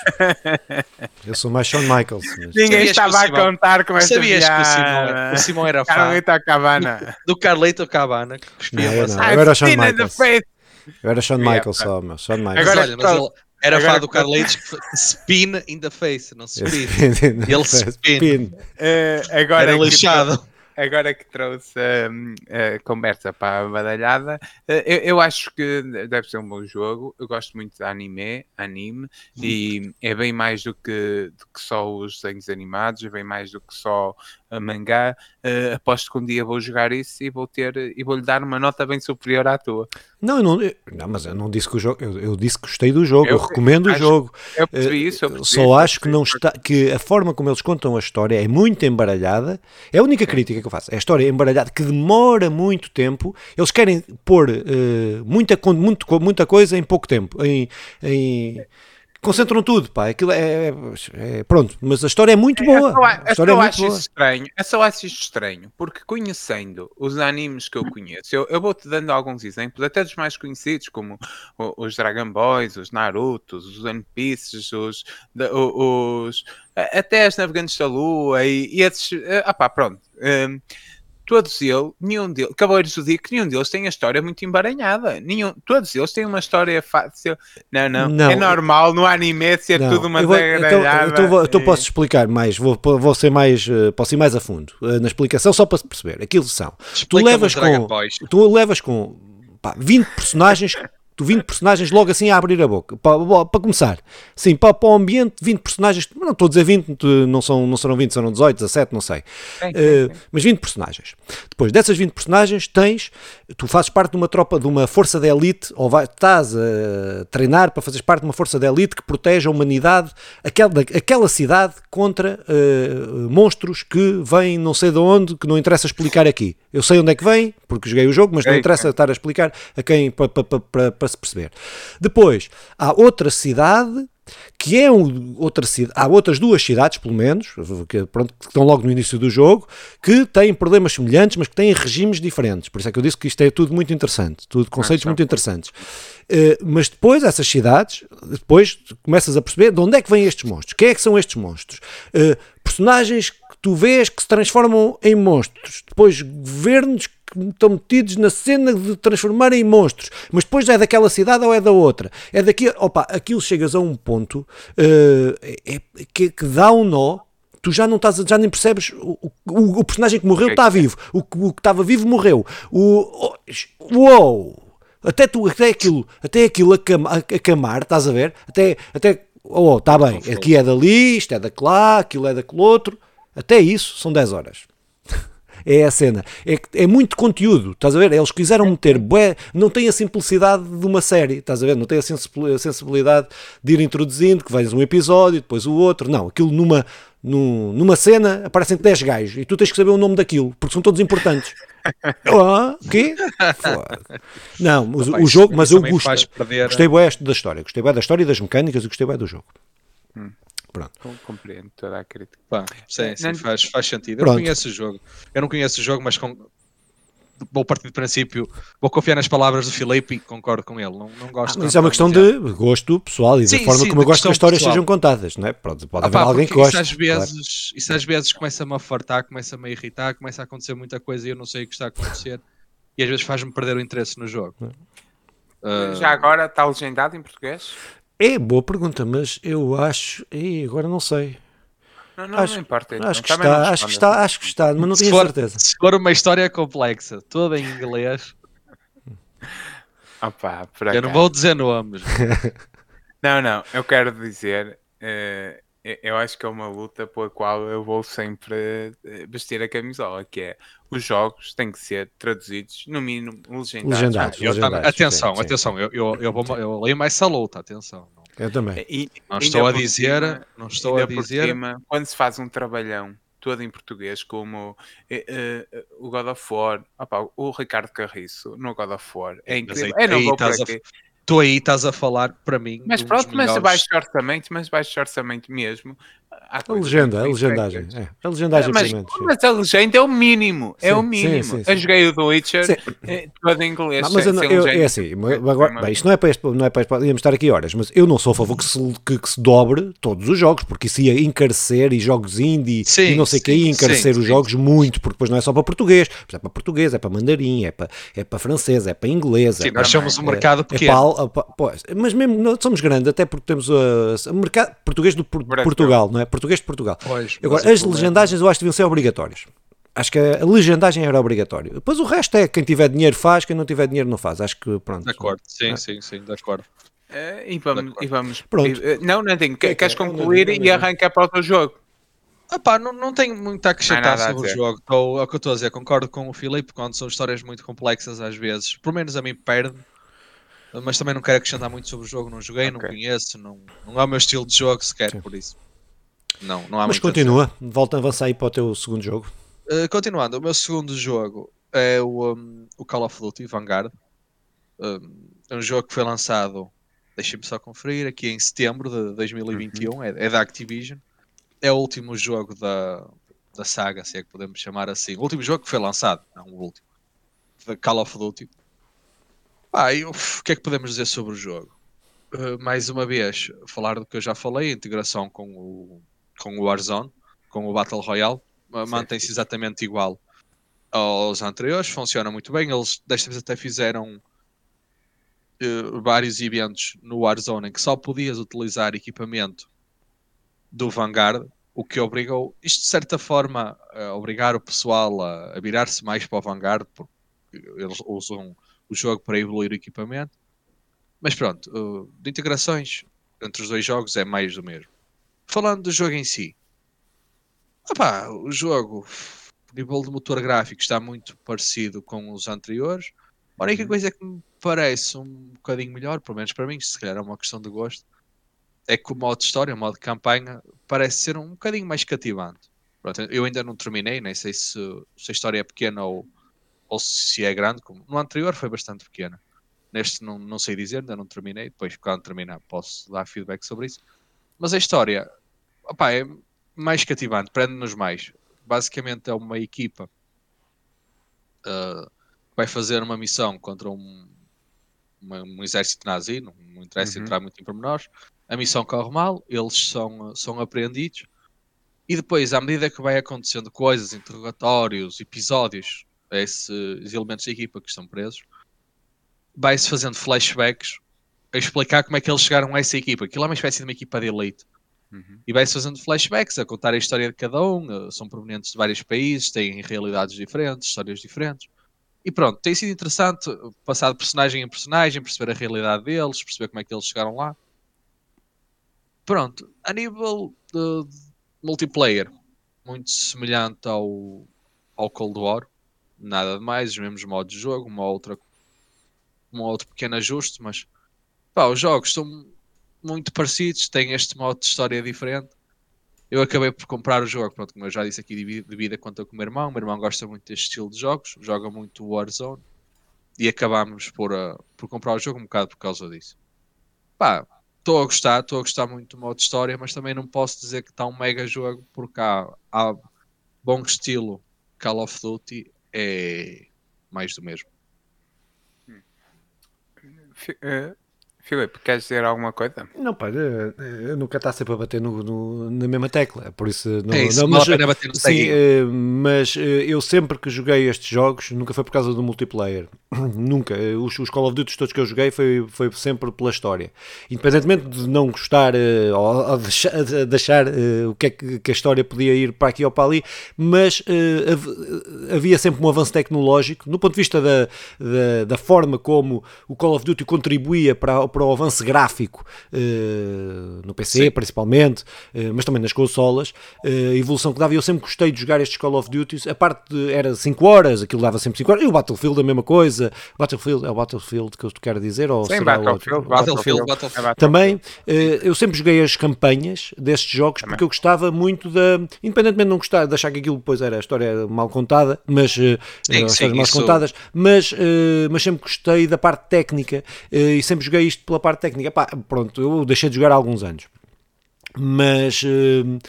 <laughs> eu sou mais Shawn Michaels. Mas... Ninguém estava a contar com essa Sabias que o Simão, o Simão era <laughs> fã. Carlito Cabana. Do Carlito Cabana. Que não, eu, não. eu era Shawn Michaels. Eu era Shawn Michaels só, meu. Shawn Michaels. Agora, olha, mas ele era Agora, fã do Carlitos spin in the face, não spin. Ele spin. spin. Uh, agora era lixado agora que trouxe hum, a conversa para a badalhada, eh, eu, eu, acho que deve ser um bom jogo. Eu gosto muito de anime, anime, hum. e é bem mais do que, do que só os desenhos animados, é bem mais do que só a mangá. Uh, aposto que um dia vou jogar isso e vou ter e vou lhe dar uma nota bem superior à tua. Não, eu não, eu, não mas eu não disse que o jogo, eu, eu disse que gostei do jogo, eu, eu recomendo o jogo. Eu percebi isso. Eu percebi só acho que não está, que a forma como eles contam a história é muito embaralhada. É a única crítica que eu faço. É a história embaralhada que demora muito tempo. Eles querem pôr uh, muita, muito, muita coisa em pouco tempo. Em, em concentram tudo, pá. Aquilo é, é, é pronto, mas a história é muito boa. É, a história é, é muito boa. estranho. É só acho isto estranho, porque conhecendo os animes que eu conheço, eu, eu vou-te dando alguns exemplos, até dos mais conhecidos, como os Dragon Boys, os Narutos, os One Pieces, os, os, até as Navegantes da Lua e, e esses. Ah pá, pronto. Um, todos eles, nenhum deles, Cavaleiros do Zodíaco, nenhum deles tem a história muito embaranhada. Nenhum, todos eles têm uma história fácil. Não, não, não é normal no anime ser não, tudo uma vou, então, então, vou, então, posso explicar mais, vou, vou ser mais, eh, posso ir mais a fundo uh, na explicação, só para se perceber. Aquilo são. tu levas, com, tu levas com pá, 20 personagens <laughs> Tu 20 personagens logo assim a abrir a boca. Para, para começar, sim, para, para o ambiente, 20 personagens, não estou a dizer 20, não, são, não serão 20, serão 18, 17, não sei. Sim, sim, sim. Uh, mas 20 personagens. Depois dessas 20 personagens, tens, tu fazes parte de uma tropa, de uma força de elite, ou vai, estás a treinar para fazeres parte de uma força de elite que protege a humanidade, aquela, aquela cidade, contra uh, monstros que vêm não sei de onde, que não interessa explicar aqui. Eu sei onde é que vem, porque joguei o jogo, mas não interessa estar a explicar a quem para, para, se perceber. Depois, há outra cidade que é um, outra cidade, há outras duas cidades, pelo menos, que, pronto, que estão logo no início do jogo, que têm problemas semelhantes, mas que têm regimes diferentes. Por isso é que eu disse que isto é tudo muito interessante, tudo conceitos ah, muito interessantes. Uh, mas depois, essas cidades, depois começas a perceber de onde é que vêm estes monstros, quem é que são estes monstros. Uh, personagens que tu vês que se transformam em monstros, depois governos estão metidos na cena de transformar em monstros, mas depois é daquela cidade ou é da outra. É daqui, opa, aquilo chegas a um ponto uh, é, que, que dá um nó tu já não estás, já nem percebes o, o, o personagem que morreu está vivo, o, o que estava vivo morreu. O, uou! Até tu, até aquilo, até aquilo a, cam, a, a camar, estás a ver? Até, até, oh, está bem, aqui é dali, isto é daquela, aquilo é daquele outro. Até isso são 10 horas é a cena. É, é muito conteúdo, estás a ver? Eles quiseram meter, bué, não tem a simplicidade de uma série, estás a ver? Não tem a sensibilidade de ir introduzindo, que vais um episódio, depois o outro. Não, aquilo numa, numa cena aparecem 10 gajos e tu tens que saber o nome daquilo, porque são todos importantes. ah, <laughs> o quê? Não, o, o jogo, mas eu gosto, gostei bué da história, gostei bué da história e das mecânicas e gostei bué do jogo. Hum. Pronto. Compreendo toda a crítica. Pá, sim, sim, faz, faz sentido. Eu não conheço o jogo. Eu não conheço o jogo, mas com... vou partir do princípio, vou confiar nas palavras do Filipe e concordo com ele. Não, não gosto ah, Isso é uma questão de gosto pessoal e sim, da forma sim, como eu gosto que as histórias pessoal. sejam contadas, não é? Pronto, pode ah, haver pá, alguém que goste. Isso às vezes, claro. isso às vezes começa-me a fartar, começa-me a irritar, começa a acontecer muita coisa e eu não sei o que está a acontecer. e às vezes faz-me perder o interesse no jogo. Uh... Já agora está legendado em português? É boa pergunta, mas eu acho. E agora não sei. Não, não, acho, não importa. Então. Acho, que está, acho, que está, acho que está, mas não tenho for, certeza. Se for uma história complexa, toda em inglês. <laughs> Opa, eu não vou dizer nomes. <laughs> não, não, eu quero dizer. Uh, eu acho que é uma luta pela qual eu vou sempre eh, vestir a camisola, que é os jogos têm que ser traduzidos, no mínimo, legendados. legendados, eu, legendados atenção, sim, atenção, sim. Eu, eu, eu, vou, eu leio mais essa luta, atenção. Eu também. E, não estou a dizer, cima, não estou a dizer. Cima, quando se faz um trabalhão todo em português, como uh, uh, o God of War, opa, o Ricardo Carriço no God of War, é incrível. Aí, é, não vou por aqui. A tu aí estás a falar para mim. Mas pronto, mas melhores... baixo orçamento, mas baixo orçamento mesmo. A legenda, a legendagem. É, a legendagem, é, mas, mas, a legenda é o mínimo. É sim, é o mínimo. Sim, sim, eu joguei o The Witcher é, todo em inglês. Não, mas eu, eu, é assim, agora, bem, isto não é para este, não é para este, íamos estar aqui horas, mas eu não sou a favor que se, que, que se dobre todos os jogos, porque isso ia encarecer e jogos indie e não sei o que, ia encarecer os jogos muito, porque depois não é só para português, é para português, é para mandarim, é para, é para francês, é para inglês. Sim, é nós somos um mercado pequeno. É para, pois, mas mesmo não somos grandes, até porque temos o mercado português do Portugal, não é? Português de Portugal. Pois, Agora, as legendagens eu acho que deviam ser obrigatórias. Acho que a legendagem era obrigatório. Depois o resto é quem tiver dinheiro faz, quem não tiver dinheiro não faz. Acho que pronto. De acordo, sim, é. sim, sim, de acordo. Uh, e vamos, e vamos. Pronto. Uh, não, não tenho. É, queres concluir e arrancar para o teu jogo? Ah pá, não, não tenho muito a acrescentar sobre o jogo. Tô, é o que eu estou a dizer. Concordo com o Filipe quando são histórias muito complexas às vezes. Pelo menos a mim perde. Mas também não quero acrescentar muito sobre o jogo. Não joguei, okay. não conheço. Não, não é o meu estilo de jogo sequer, Sim. por isso. Não, não há Mas continua, volta a avançar aí para o teu segundo jogo. Uh, continuando, o meu segundo jogo é o, um, o Call of Duty Vanguard. Um, é um jogo que foi lançado deixem-me só conferir, aqui em setembro de 2021, uhum. é, é da Activision. É o último jogo da, da saga, se é que podemos chamar assim. O último jogo que foi lançado, não o último. Call of Duty. Ah, e, uf, o que é que podemos dizer sobre o jogo? Uh, mais uma vez, falar do que eu já falei, a integração com o, com o Warzone, com o Battle Royale, mantém-se exatamente igual aos anteriores, funciona muito bem. Eles desta vez até fizeram uh, vários eventos no Warzone em que só podias utilizar equipamento do Vanguard, o que obrigou, isto de certa forma, a obrigar o pessoal a, a virar-se mais para o Vanguard, porque eles usam o jogo para evoluir o equipamento. Mas pronto, uh, de integrações entre os dois jogos é mais do mesmo. Falando do jogo em si, opá, o jogo, o nível de motor gráfico está muito parecido com os anteriores. A única uhum. coisa que me parece um bocadinho melhor, pelo menos para mim, se calhar é uma questão de gosto, é que o modo história, o modo campanha, parece ser um bocadinho mais cativante. Pronto, eu ainda não terminei, nem sei se, se a história é pequena ou, ou se é grande. Como no anterior foi bastante pequena. Neste não, não sei dizer, ainda não terminei. Depois, quando terminar, posso dar feedback sobre isso. Mas a história opa, é mais cativante, prende-nos mais. Basicamente é uma equipa uh, que vai fazer uma missão contra um, uma, um exército nazi, não, não interessa uhum. entrar muito em pormenores. A missão corre mal, eles são, são apreendidos. E depois, à medida que vai acontecendo coisas, interrogatórios, episódios, esses elementos da equipa que estão presos, vai-se fazendo flashbacks a explicar como é que eles chegaram a essa equipa. Aquilo é uma espécie de uma equipa de elite. Uhum. E vai-se fazendo flashbacks a contar a história de cada um. Eh, são provenientes de vários países, têm realidades diferentes, histórias diferentes. E pronto, tem sido interessante passar de personagem em personagem, perceber a realidade deles, perceber como é que eles chegaram lá. Pronto, a nível de, de multiplayer, muito semelhante ao, ao Cold War, nada de mais, os mesmos modos de jogo, uma outra um outro pequeno ajuste, mas pá, os jogos são muito parecidos, têm este modo de história diferente. Eu acabei por comprar o jogo, pronto, como eu já disse aqui, devido a conta com o meu irmão. O meu irmão gosta muito deste estilo de jogos, joga muito Warzone e acabámos por, uh, por comprar o jogo um bocado por causa disso. Pá, estou a gostar, estou a gostar muito do modo de história, mas também não posso dizer que está um mega jogo porque há, há bom estilo Call of Duty é mais do mesmo. Uh, Filipe, queres dizer alguma coisa? Não, pá, eu nunca está sempre a bater no, no, na mesma tecla, por isso não, é isso, não mas, bater no sim, eh, mas eh, eu sempre que joguei estes jogos, nunca foi por causa do multiplayer, <clears throat> nunca, eh, os, os, Call of Duty todos que eu joguei foi, foi sempre pela história, independentemente de não gostar ou, ou deixar, deixar o que é que, que, a história podia ir para aqui ou para ali, mas havia sempre um avanço tecnológico, no ponto de vista da, da, da forma como o Call of Duty contribuía para para o avanço gráfico uh, no PC, Sim. principalmente, uh, mas também nas consolas, uh, a evolução que dava. Eu sempre gostei de jogar estes Call of Duty. A parte de, era 5 horas, aquilo dava sempre 5 horas. E o Battlefield, a mesma coisa. Battlefield é o Battlefield que eu quero dizer? Ou Sim, Battlefield, Battlefield, Battlefield, Também, eu sempre joguei as campanhas destes jogos também. porque eu gostava muito da. Independentemente de não gostar, de achar que aquilo depois era a história mal contada, mas. Sim, sim, mal contadas, mas, mas sempre gostei da parte técnica e sempre joguei isto pela parte técnica. Pá, pronto, eu deixei de jogar há alguns anos. Mas, uh,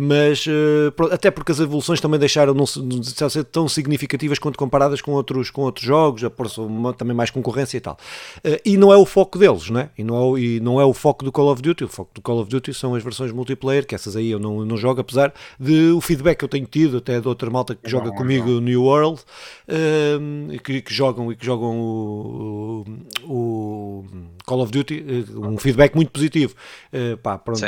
mas uh, até porque as evoluções também deixaram não, não ser tão significativas quanto comparadas com outros, com outros jogos, a pôr também mais concorrência e tal. Uh, e não é o foco deles, né? e, não é, e não é o foco do Call of Duty. O foco do Call of Duty são as versões multiplayer, que essas aí eu não, não jogo, apesar de o feedback que eu tenho tido, até de outra malta que é joga bom, comigo é New World, uh, que, que, jogam e que jogam o, o, Call of Duty, um feedback muito positivo. pá, pronto,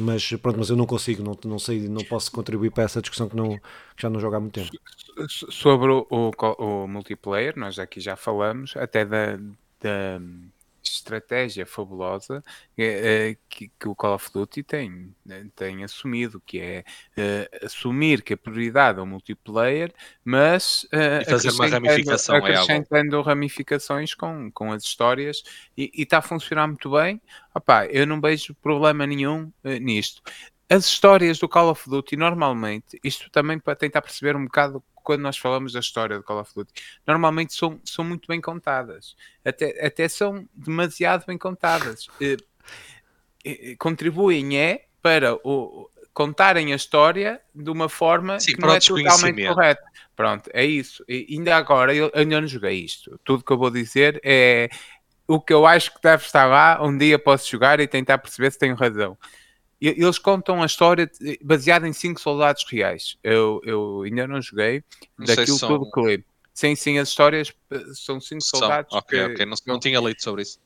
mas, pronto, mas eu não consigo, não, não sei, não posso contribuir para essa discussão que, não, que já não jogo há muito tempo. Sobre o, o, o multiplayer, nós aqui já falamos, até da, da estratégia fabulosa uh, que, que, o Call of Duty tem, tem assumido, que é uh, assumir que a prioridade é o multiplayer, mas uh, e fazer uma ramificação acrescentando é ramificações com, com as histórias e está a funcionar muito bem. Opa, eu não vejo problema nenhum nisto as histórias do Call of Duty, normalmente, isto também para tentar perceber um bocado quando nós falamos da história do Call of Duty, normalmente são, são muito bem contadas. Até, até são demasiado bem contadas. contribuem é para o, contarem a história de uma forma Sim, que não é totalmente correta. Pronto, é isso. E ainda agora, eu ainda não joguei isto. Tudo que eu vou dizer é o que eu acho que deve estar lá. Um dia posso jogar e tentar perceber se tenho razão. Eles contam a história baseada em cinco soldados reais. Eu, eu ainda não joguei não daquilo são... que li. Sim, sim, as histórias eh, são cinco são. soldados. Ok, que... ok, não, não tinha lido sobre isso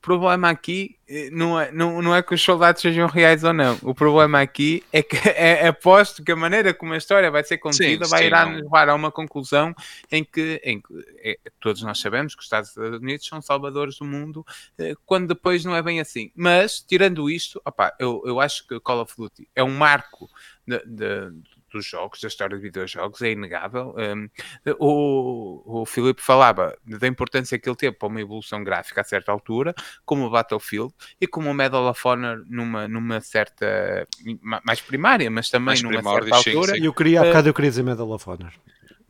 problema aqui eh, não é, não, não é que os soldados sejam reais ou não. O problema aqui é que <laughs> é, aposto que a maneira como a história vai ser contida sim, vai irá nos levar a uma conclusão em que, em que é, todos nós sabemos que os Estados Unidos são salvadores do mundo, eh, quando depois não é bem assim. Mas, tirando isto, opa, eu, eu acho que Call of Duty é um marco de, de dos jogos, da história de videojogos, é inegável. Um, o, o Filipe falava da importância que ele teve para uma evolução gráfica a certa altura, como o Battlefield e como o Medal of Honor numa, numa certa, mais primária, mas também mais numa certa altura. Eu queria, há bocado eu queria dizer Medal of Honor.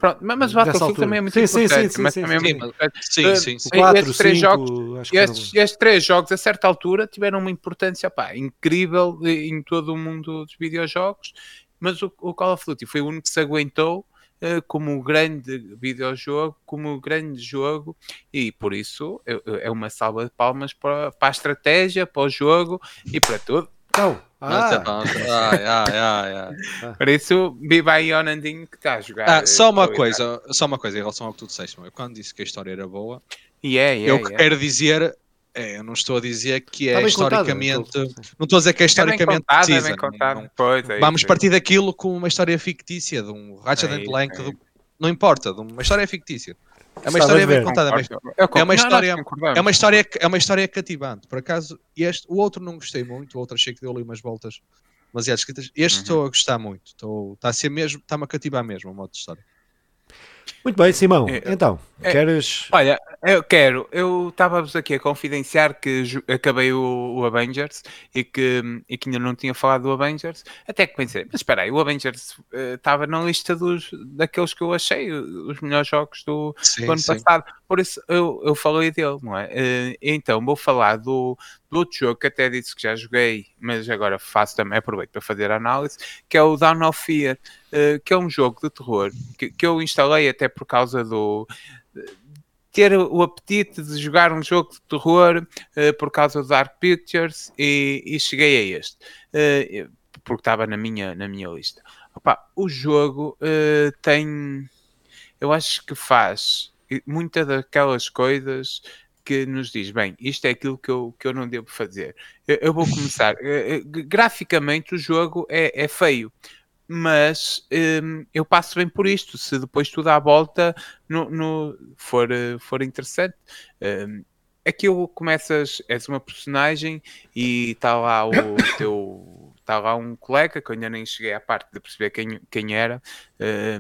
Pronto, mas o Battlefield também é muito sim, importante. Sim, sim, mas sim, sim, é muito... sim, sim, sim. Quatro, estes, três cinco, jogos, estes, estes, três jogos, a certa altura, tiveram uma importância pá, incrível em todo o mundo dos videojogos mas o, o Call of Duty foi o único que se aguentou uh, como um grande videojogo, como um grande jogo, e por isso é, é uma salva de palmas para, para a estratégia, para o jogo e para tudo. Então, ah. ah, Por isso, viva aí Onandinho que está a jogar. Ah, só uma coisa, só uma coisa em relação ao que tu disseste, eu quando disse que a história era boa, yeah, yeah, eu yeah. quero dizer é, eu não estou a dizer que é historicamente. Contado, não estou a dizer que é historicamente é precisa. É contado, não, pois, é vamos isso, partir daquilo com uma história fictícia, de um Ratchet é Clank, do, não importa, de uma história fictícia. É uma história bem contada. É uma história, é uma história, é uma história cativante. Por acaso, este, o outro não gostei muito, o outro achei que deu ali umas voltas demasiado escritas. Este uhum. estou a gostar muito. Estou, está a ser mesmo, está-me a cativar mesmo o modo de história. Muito bem, Simão. É, então, é, queres. Olha, eu quero. Eu estava-vos aqui a confidenciar que acabei o, o, Avengers e que, e que ainda não tinha falado do Avengers. Até que pensei, mas espera aí, o Avengers uh, estava na lista dos, daqueles que eu achei os melhores jogos do, sim, do ano sim. passado. Por isso eu, eu falei dele, não é? Uh, então, vou falar do, do outro jogo que até disse que já joguei, mas agora faço também, aproveito para fazer a análise, que é o Dawn of Fear, uh, que é um jogo de terror que, que eu instalei até por causa do ter o apetite de jogar um jogo de terror uh, por causa do Dark Pictures e, e cheguei a este, porque estava na minha, na minha lista. Opa, o jogo tem, eu acho que faz muitas daquelas coisas que nos diz, bem, isto é aquilo que eu, que eu não devo fazer. Eu, eu vou começar. <laughs> graficamente o jogo é, é feio, mas um, eu passo bem por isto. Se depois tudo à volta no, no for, for interessante. Um, aquilo começas, és uma personagem e está lá o <coughs> teu. Está lá um colega que eu ainda nem cheguei à parte de perceber quem, quem era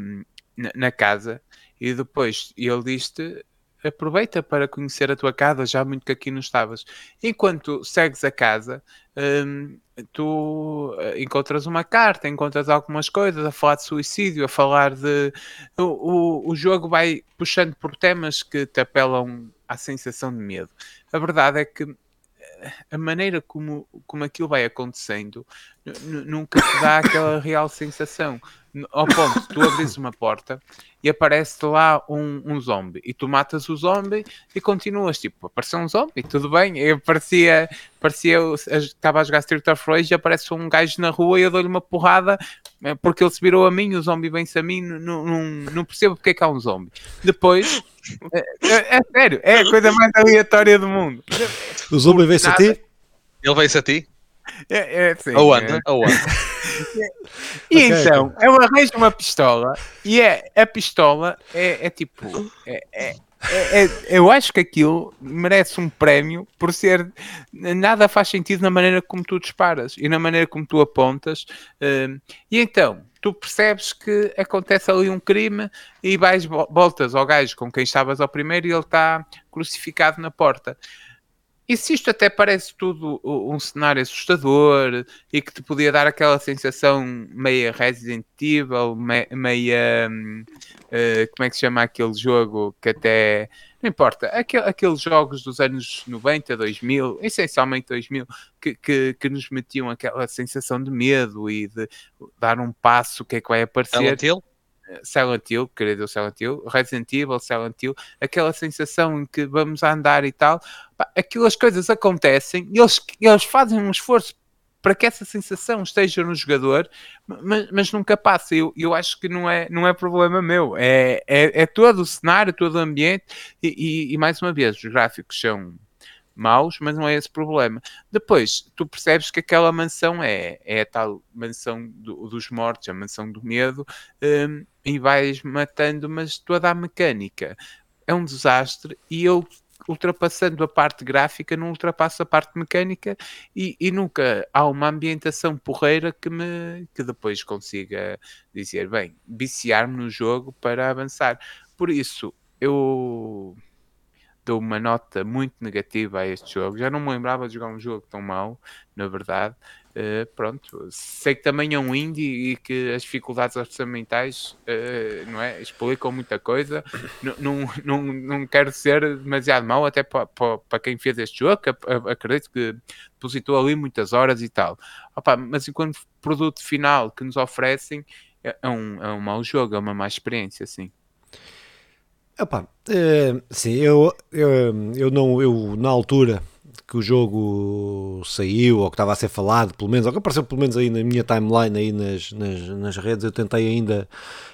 um, na, na, casa, e depois ele diz-te: aproveita para conhecer a tua casa, já muito que aqui não estavas. Enquanto segues a casa, hum, tu eh, encontras uma carta, encontras algumas coisas a falar de suicídio, a falar de. O, o, o jogo vai puxando por temas que te apelam à sensação de medo. A verdade é que eh, a maneira como, como aquilo vai acontecendo nunca te dá aquela real sensação ao ponto tu abres uma porta e aparece lá um, um zombie. E tu matas o zombie e continuas tipo, apareceu um zombie, tudo bem. Eu parecia, parecia estava a jogar Street of Rage e aparece um gajo na rua e eu dou-lhe uma porrada eh, porque ele se virou a mim, o zombie vem-se a mim não, não, não percebo porque é que há um zombie. Depois, é, é, é sério é a coisa mais aleatória do mundo. O zombie vem-se a ti? ele vem-se a ti? É, é sim, ou anda, é. ou anda. <laughs> e okay, então, eu arranjo uma pistola e é, a pistola é, é tipo. É, é, é, é, eu acho que aquilo merece um prémio por ser. Nada faz sentido na maneira como tu disparas e na maneira como tu apontas. Uh, e então, tu percebes que acontece ali um crime e vais, voltas ao gajo com quem estavas ao primeiro e ele está crucificado na porta. E se isto até parece tudo um cenário assustador e que te podia dar aquela sensação meia Resident Evil, meia. Uh, como é que se chama aquele jogo que até. Não importa, aquel, aqueles jogos dos anos 90, 2000, essencialmente 2000, que, que, que, nos metiam aquela sensação de medo e de dar um passo, o que é que vai aparecer. Silent Hill? Silent Hill, querido Silent Hill, Resident Evil, Silent Hill, aquela sensação em que vamos andar e tal, pá, aquelas coisas acontecem e eles, eles fazem um esforço para que essa sensação esteja no jogador, mas, mas nunca passa. Eu, eu acho que não é, não é problema meu, é, é, é todo o cenário, todo o ambiente, e, e, e mais uma vez, os gráficos são maus, mas não é esse problema. Depois, tu percebes que aquela mansão é, é a tal mansão do, dos mortos, a mansão do medo, um, e vais matando, mas toda a mecânica é um desastre e eu ultrapassando a parte gráfica, não ultrapasso a parte mecânica e, e, nunca há uma ambientação porreira que me que depois consiga dizer, bem, viciar-me no jogo para avançar. Por isso, eu dou uma nota muito negativa a este jogo. Já não me lembrava de jogar um jogo tão mau, na verdade. Uh, pronto, sei que também é um indie e que as dificuldades orçamentais uh, não é, explicam muita coisa. Não, não, não quero ser demasiado mau, até para, para, quem fez este jogo, acredito que depositou ali muitas horas e tal. Opa, mas enquanto produto final que nos oferecem, é, é um, é um mau jogo, é uma má experiência, sim. Opa, é, sim, eu, eu, eu não, eu na altura que o jogo saiu ou que estava a ser falado, pelo menos, ou que apareceu pelo menos aí na minha timeline aí nas, nas, nas redes, eu tentei ainda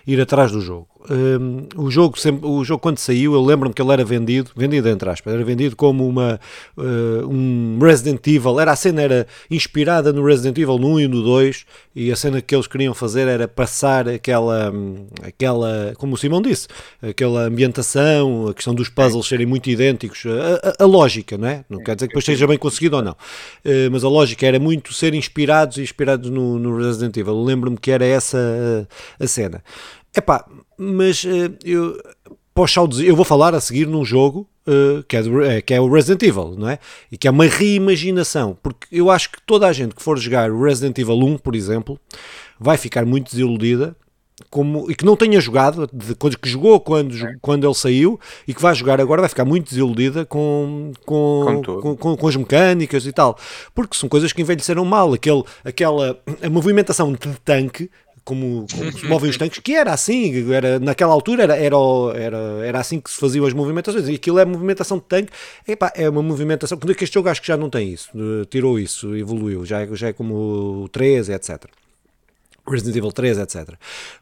ir atrás do jogo. Um, o jogo sempre, o jogo quando saiu, eu lembro-me que ele era vendido, vendido entre aspas, era vendido como uma uh, um Resident Evil, era a cena era inspirada no Resident Evil no 1 e no 2, e a cena que eles queriam fazer era passar aquela aquela, como o Simão disse, aquela ambientação, a questão dos puzzles serem muito idênticos, a, a, a lógica, não é? Não quer dizer que depois seja bem conseguido ou não, uh, mas a lógica era muito ser inspirados e inspirados no, no Resident Evil. Lembro-me que era essa a, a cena. Epá, mas uh, eu posso eu vou falar a seguir num jogo uh, que, é do, é, que é o Resident Evil, não é? E que é uma reimaginação, porque eu acho que toda a gente que for jogar o Resident Evil 1, por exemplo, vai ficar muito desiludida como, e que não tenha jogado, de, que jogou quando, é. quando ele saiu e que vai jogar agora, vai ficar muito desiludida com, com, com, com, com as mecânicas e tal, porque são coisas que envelheceram mal. Aquele, aquela a movimentação de tanque como, como se movem os <laughs> tanques, que era assim, era, naquela altura era, era, era, era assim que se faziam as movimentações, e aquilo é movimentação de tanque, epá, é uma movimentação, quando é que este jogo acho que já não tem isso, tirou isso, evoluiu, já é, já é como o 13, etc. Resident Evil 3, etc.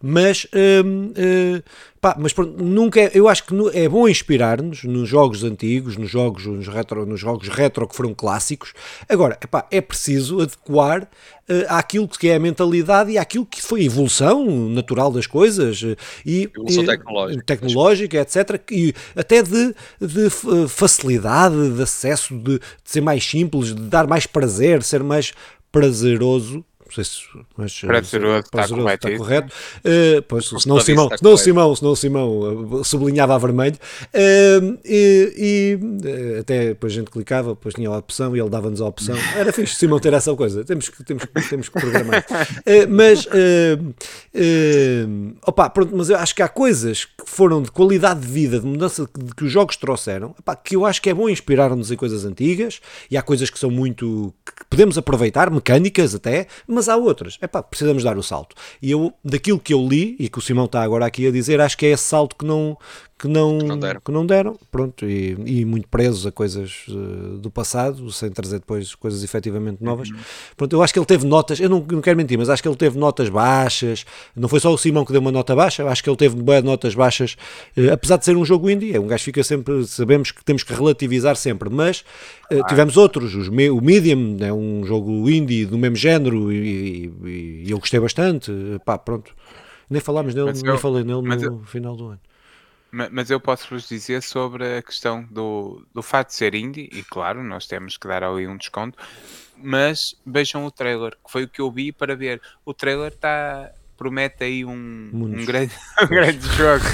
Mas, hum, hum, pá, mas nunca é, eu acho que é bom inspirar-nos nos jogos antigos, nos jogos, nos, retro, nos jogos retro que foram clássicos. Agora, epá, é preciso adequar uh, àquilo que é a mentalidade e àquilo que foi a evolução natural das coisas uh, e evolução tecnológica, tecnológica etc. E até de, de facilidade, de acesso, de, de ser mais simples, de dar mais prazer, ser mais prazeroso sei se mas, prazeroso, está correto. Está correto. Uh, pois, senão, Simão, senão, Simão, senão Simão uh, sublinhava a vermelho. Uh, e, e até depois a gente clicava, depois tinha a opção e ele dava-nos a opção. <laughs> Era fixe Simão ter essa coisa. Temos que, temos, temos que programar. mas, opa, pronto, mas eu acho que há coisas que foram de qualidade de vida, de mudança que, que os jogos trouxeram, opa, que eu acho que é bom inspirar-nos em coisas antigas e há coisas que são muito. que podemos aproveitar, mecânicas até, mas mas há outras. É pá, precisamos dar o salto. E eu, daquilo que eu li, e que o Simão está agora aqui a dizer, acho que é esse salto que não, que não, que não deram, que não deram pronto, e, e, muito presos a coisas uh, do passado, sem trazer depois coisas efetivamente novas. Uhum. Pronto, eu acho que ele teve notas, eu não, não quero mentir, mas acho que ele teve notas baixas, não foi só o Simão que deu uma nota baixa, acho que ele teve boas notas baixas, uh, apesar de ser um jogo indie, é um gajo fica sempre, sabemos que temos que relativizar sempre, mas uh, tivemos outros, os, o Medium é um jogo indie do mesmo género e, e, e eu gostei bastante, pá, pronto. Nem falámos nele, nem falei nele no eu, final do ano. Mas eu posso vos dizer sobre a questão do, do fato de ser indie, e claro, nós temos que dar ali um desconto, mas vejam o trailer, que foi o que eu vi para ver. O trailer está promete aí um, um, grande, <laughs> um grande jogo,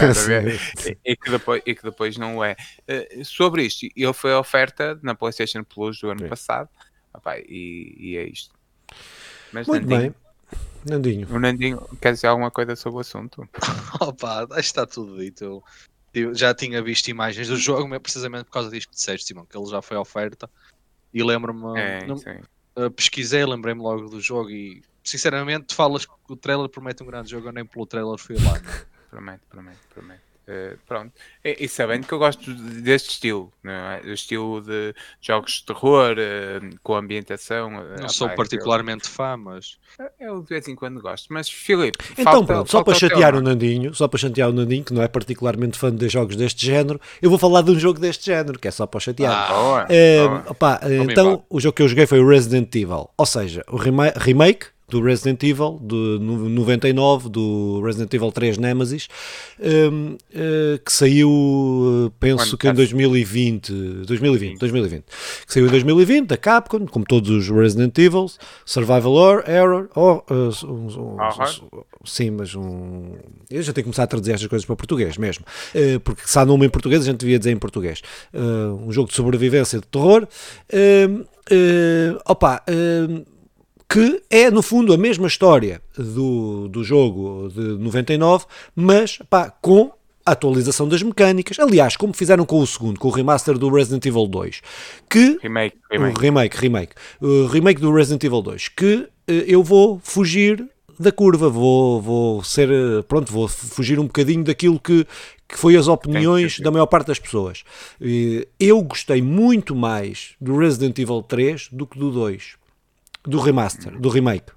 e, e, que depois, e que depois não é. Uh, sobre isto, ele foi a oferta na PlayStation Plus do ano passado, Opa, e, e, é isto. Mas Muito Nandinho, bem. Nandinho. O Nandinho quer dizer alguma coisa sobre o assunto? <laughs> Opa, acho que está tudo dito. Eu já tinha visto imagens do <laughs> jogo, mas precisamente por causa disto que disseste, Simão, que ele já foi oferta. E lembro-me. É, uh, pesquisei, lembrei-me logo do jogo e sinceramente falas que o trailer promete um grande jogo, eu nem pelo trailer fui lá. Né? <laughs> promete, promete, promete. Uh, pronto. E, e, sabendo que eu gosto deste estilo, é? o estilo de jogos de terror, uh, com ambientação. Não sou particularmente eu, fã, mas. Eu de vez em quando gosto. Mas, Filipe. Então, falta, pronto, só para chatear o Nandinho, só para chatear o Nandinho, que não é particularmente fã de jogos deste género, eu vou falar de um jogo deste género, que é só para chatear. Ah, boa, uh, Opa, então, o jogo que eu joguei foi o Resident Evil, ou seja, o remake do Resident Evil, de 99, do Resident Evil 3 Nemesis, um, uh, que saiu, penso que em 2020, 2020, 2020, que saiu em 2020, da Capcom, como todos os Resident Evil, Survival Error, oh, uh, um, um, sim, mas um... Eu já tenho que começar a traduzir estas coisas para português mesmo, uh, porque se há nome em português, a gente devia dizer em português. um jogo de sobrevivência de terror. opa, que é no fundo a mesma história do, do jogo de 99, mas pá, com a atualização das mecânicas. Aliás, como fizeram com o segundo, com o remaster do Resident Evil 2, que remake, remake, o remake, remake, o remake do Resident Evil 2, que eh, eu vou fugir da curva, vou, vou ser, eh, pronto, vou fugir um bocadinho daquilo que, que foi as opiniões da maior parte das pessoas. Eu gostei muito mais do Resident Evil 3 do que do 2 do remaster, do remake.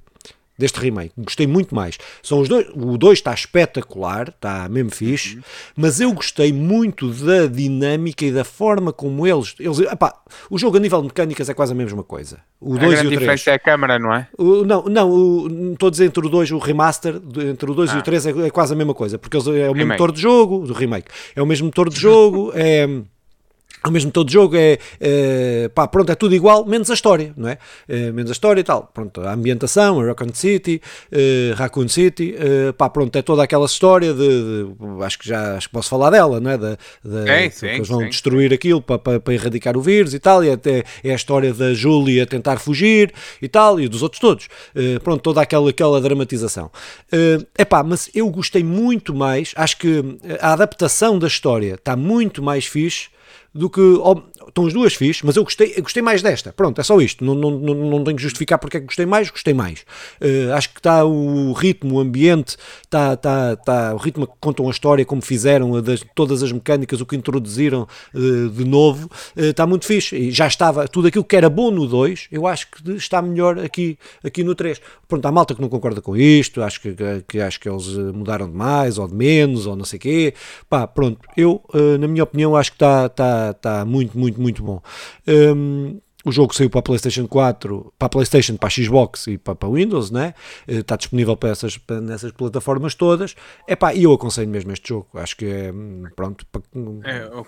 Deste remake, gostei muito mais. São os dois, o 2 está espetacular, está mesmo fixe, mas eu gostei muito da dinâmica e da forma como eles. eles epá, o jogo a nível de mecânicas é quase a mesma coisa. O 2 e o 3. A diferença é a câmera, não é? O, não, não, estou a dizer entre o 2 o remaster, entre o 2 ah. e o 3 é, é, quase a mesma coisa, porque eles, é o mesmo motor de jogo, do remake, é o mesmo motor de jogo, é ao mesmo todo jogo é, é, pá, pronto, é tudo igual, menos a história, não é? é menos a história e tal, pronto, a ambientação, a Raccoon City, uh, Raccoon City, uh, pá, pronto, é toda aquela história de, de, acho que já acho que posso falar dela, não é? De, de é, sim, eles vão sim, destruir aquilo para, para, para, erradicar o vírus e tal, e até é a história da Julie a tentar fugir e tal, e dos outros todos, pronto, toda aquela, aquela dramatização. É pá, mas eu gostei muito mais, acho que a adaptação da história está muito mais fixe do que. Estão as duas fixe, mas eu gostei, eu gostei mais desta. Pronto, é só isto. Não, não, não, não tenho que justificar porque é que gostei mais, gostei mais. Uh, acho que está o ritmo, o ambiente, está, está, está o ritmo que contam a história, como fizeram, das, todas as mecânicas, o que introduziram uh, de novo, uh, está muito fixe. E já estava tudo aquilo que era bom no 2, eu acho que está melhor aqui, aqui no 3. Pronto, há malta que não concorda com isto, acho que, que, acho que eles mudaram de mais ou de menos, ou não sei o quê. Pá, pronto, eu, na minha opinião, acho que está, está, está muito, muito, muito bom. Um, o jogo saiu para a PlayStation 4, para a PlayStation, para a Xbox e para, para Windows, né? está disponível para essas, para, nessas plataformas todas. Epá, e eu aconselho mesmo este jogo. Acho que é pronto. Para... É, eu,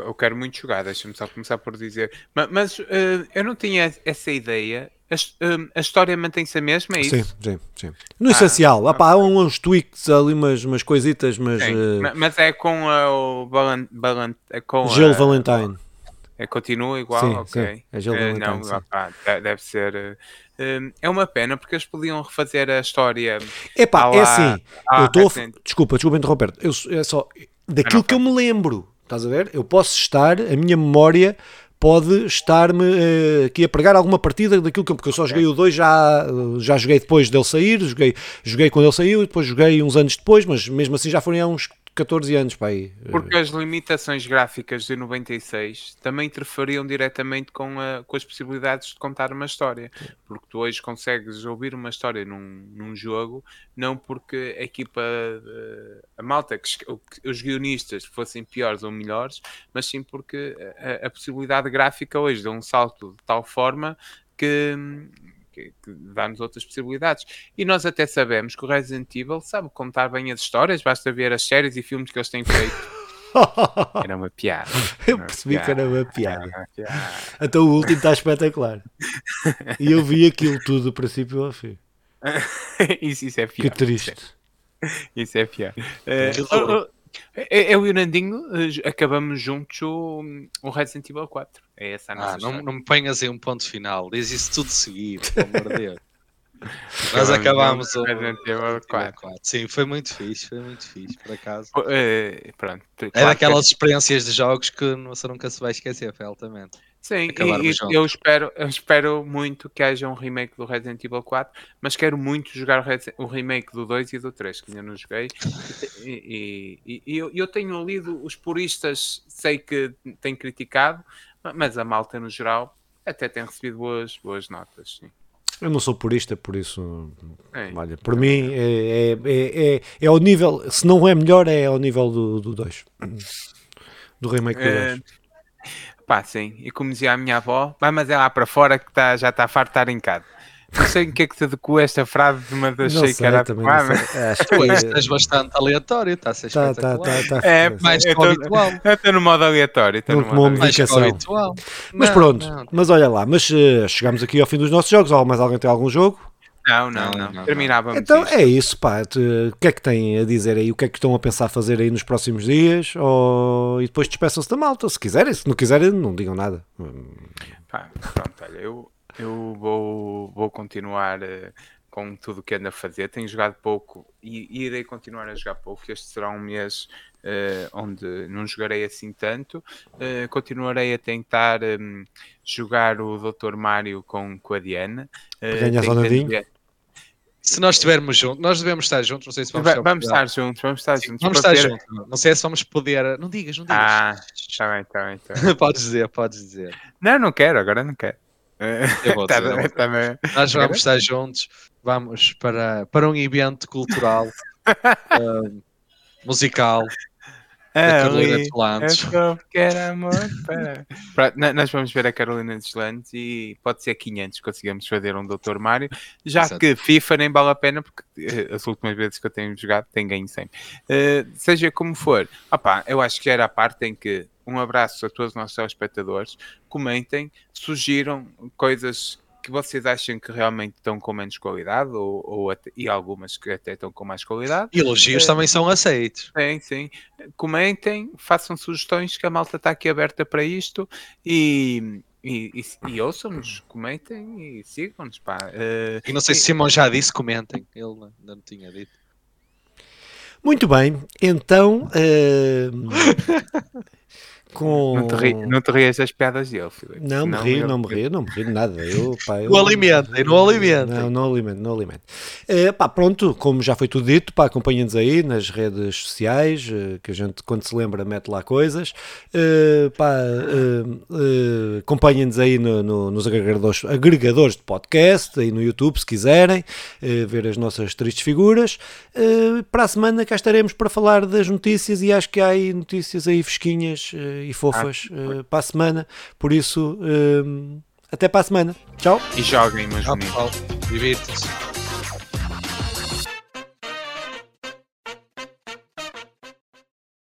eu, quero muito jogar, deixa-me só começar por dizer. Mas, mas uh, eu não tinha essa ideia. A, uh, a história mantém-se a mesma, é isso? Sim, sim, sim. No ah, essencial, ah, há uns tweaks ali, umas, umas coisitas, mas. Uh... Mas é com o Balan, Balan, é com Jill Valentine. É, continua igual? Sim, ok. Sim, é Jill uh, não, deve ser. Uh, é uma pena porque eles podiam refazer a história. Epá, é assim. Ah, eu estou. É desculpa, desculpa interromper. Eu, é só. Daquilo que eu me lembro. Estás a ver? Eu posso estar, a minha memória pode estar-me uh, aqui a pregar alguma partida daquilo que eu, porque eu só joguei o 2, já, já joguei depois dele sair, joguei, joguei quando ele saiu e depois joguei uns anos depois, mas mesmo assim já foram há uns 14 anos para aí. Porque as limitações gráficas de 96 também interferiam diretamente com, a, com as possibilidades de contar uma história. Porque tu hoje consegues ouvir uma história num, num jogo, não porque a equipa, eh, a malta, que, os guionistas fossem piores ou melhores, mas sim porque a, a possibilidade gráfica hoje dá um salto de tal forma que que, que dá-nos outras possibilidades. E nós até sabemos que o Resident Evil sabe contar bem as histórias, basta ver as séries e filmes que eles têm feito. <laughs> Era uma piada. Eu percebi que era uma piada. Era uma piada. Então o último está espetacular. <laughs> E eu vi aquilo tudo do princípio ao fim. <laughs> isso, isso é pior. Que triste. Isso é pior. Uh, eu e o Nandinho acabamos juntos o, o Resident Evil 4. É essa a nossa ah, não, não, me ponhas aí um ponto final. Diz isso tudo seguido, pelo amor de Deus. <laughs> Nós acabámos o Resident Evil 4. 4. Sim, foi muito fixe, foi muito fixe, por acaso. Uh, pronto. É daquelas experiências de jogos que você nunca se vai esquecer, foi altamente. Sim, e, eu, espero, eu espero muito que haja um remake do Resident Evil 4, mas quero muito jogar o, o remake do 2 e do 3, que ainda não joguei. E, e, e eu, eu, tenho lido, os puristas sei que têm criticado, mas a malta no geral até tem recebido boas, boas notas. Sim. Eu não sou purista, por isso, é. olha, por mim é, é, é, é, é ao nível, se não é melhor, é ao nível do 2, do, do remake do 2. Uh, pá, sim, e como dizia a minha avó, vai mas é lá para fora que tá, já está farto de estar em casa. Não sei em que é que te adequou esta frase, mas achei que era também Acho que estás bastante aleatório, está a ser tá, tá, tá, tá, É, mais é habitual. <laughs> Estou no modo aleatório. Não tomou medicação. Mas pronto, não. mas olha lá, mas uh, chegamos aqui ao fim dos nossos jogos. Ou mais alguém tem algum jogo? Não, não, não. não. Terminávamos. Então isto. é isso, pá. O que é que têm a dizer aí? O que é que estão a pensar fazer aí nos próximos dias? Ou... E depois despeçam-se da malta, se quiserem. Se não quiserem, não digam nada. Pá, pronto, olha, eu eu vou, vou continuar uh, com tudo o que ando a fazer. Tenho jogado pouco e, irei continuar a jogar pouco. Este será um mês uh, onde não jogarei assim tanto. Uh, continuarei a tentar um, jogar o Dr. Mario com, com a Diana. Uh, se nós estivermos juntos, nós devemos estar juntos. Não sei se vamos, estar, vamos estar juntos. Vamos estar juntos. Vamos estar juntos. Não sei se vamos poder. Não digas, não digas. Ah, está bem, está bem. Tá bem. <laughs> podes dizer, podes dizer. Não, não quero, agora não quero. Eu <laughs> vou tá tá Nós vamos estar juntos, vamos para, para um evento cultural, uh, <laughs> musical, da Carolina dos Landes. Para... nós vamos ver a Carolina dos Landes e pode ser 500 conseguimos fazer um Dr. Mário, já Exato. que FIFA nem vale a pena, porque uh, as últimas vezes que eu tenho jogado tem ganho sempre. Uh, seja como for, opa, eu acho que era a parte em que um abraço a todos os nossos espectadores. Comentem, sugiram coisas que vocês acham que realmente estão com menos qualidade ou, ou até, e algumas que até estão com mais qualidade. E elogios é, também são aceitos. Sim, sim. Comentem, façam sugestões que a malta está aqui aberta para isto e, e, e, e ouçam-nos, comentem e sigam-nos. Uh, e não sei se Simão já disse, comentem. Ele ainda não tinha dito. Muito bem, então. Uh... <laughs> com... Não te, ri, não te rias das piadas dele, Filipe. Não, me rio, não me rio, não me rio de nada. Eu, <laughs> pá, eu... Não alimentem, não alimentem. Não, não alimento, não alimento. Uh, pá, pronto, como já foi tudo dito, pá, acompanhem-nos aí nas redes sociais, uh, que a gente, quando se lembra, mete lá coisas. Uh, pá, uh, acompanhem-nos aí no, no, nos agregadores, agregadores de podcast, aí no YouTube, se quiserem, ver as nossas tristes figuras. para a semana cá estaremos para falar das notícias e acho que há aí notícias aí fresquinhas e fofas ah, uh, para a semana. Por isso, uh, até para a semana. Tchau. E joguem, meus meninos. Divirtam-se.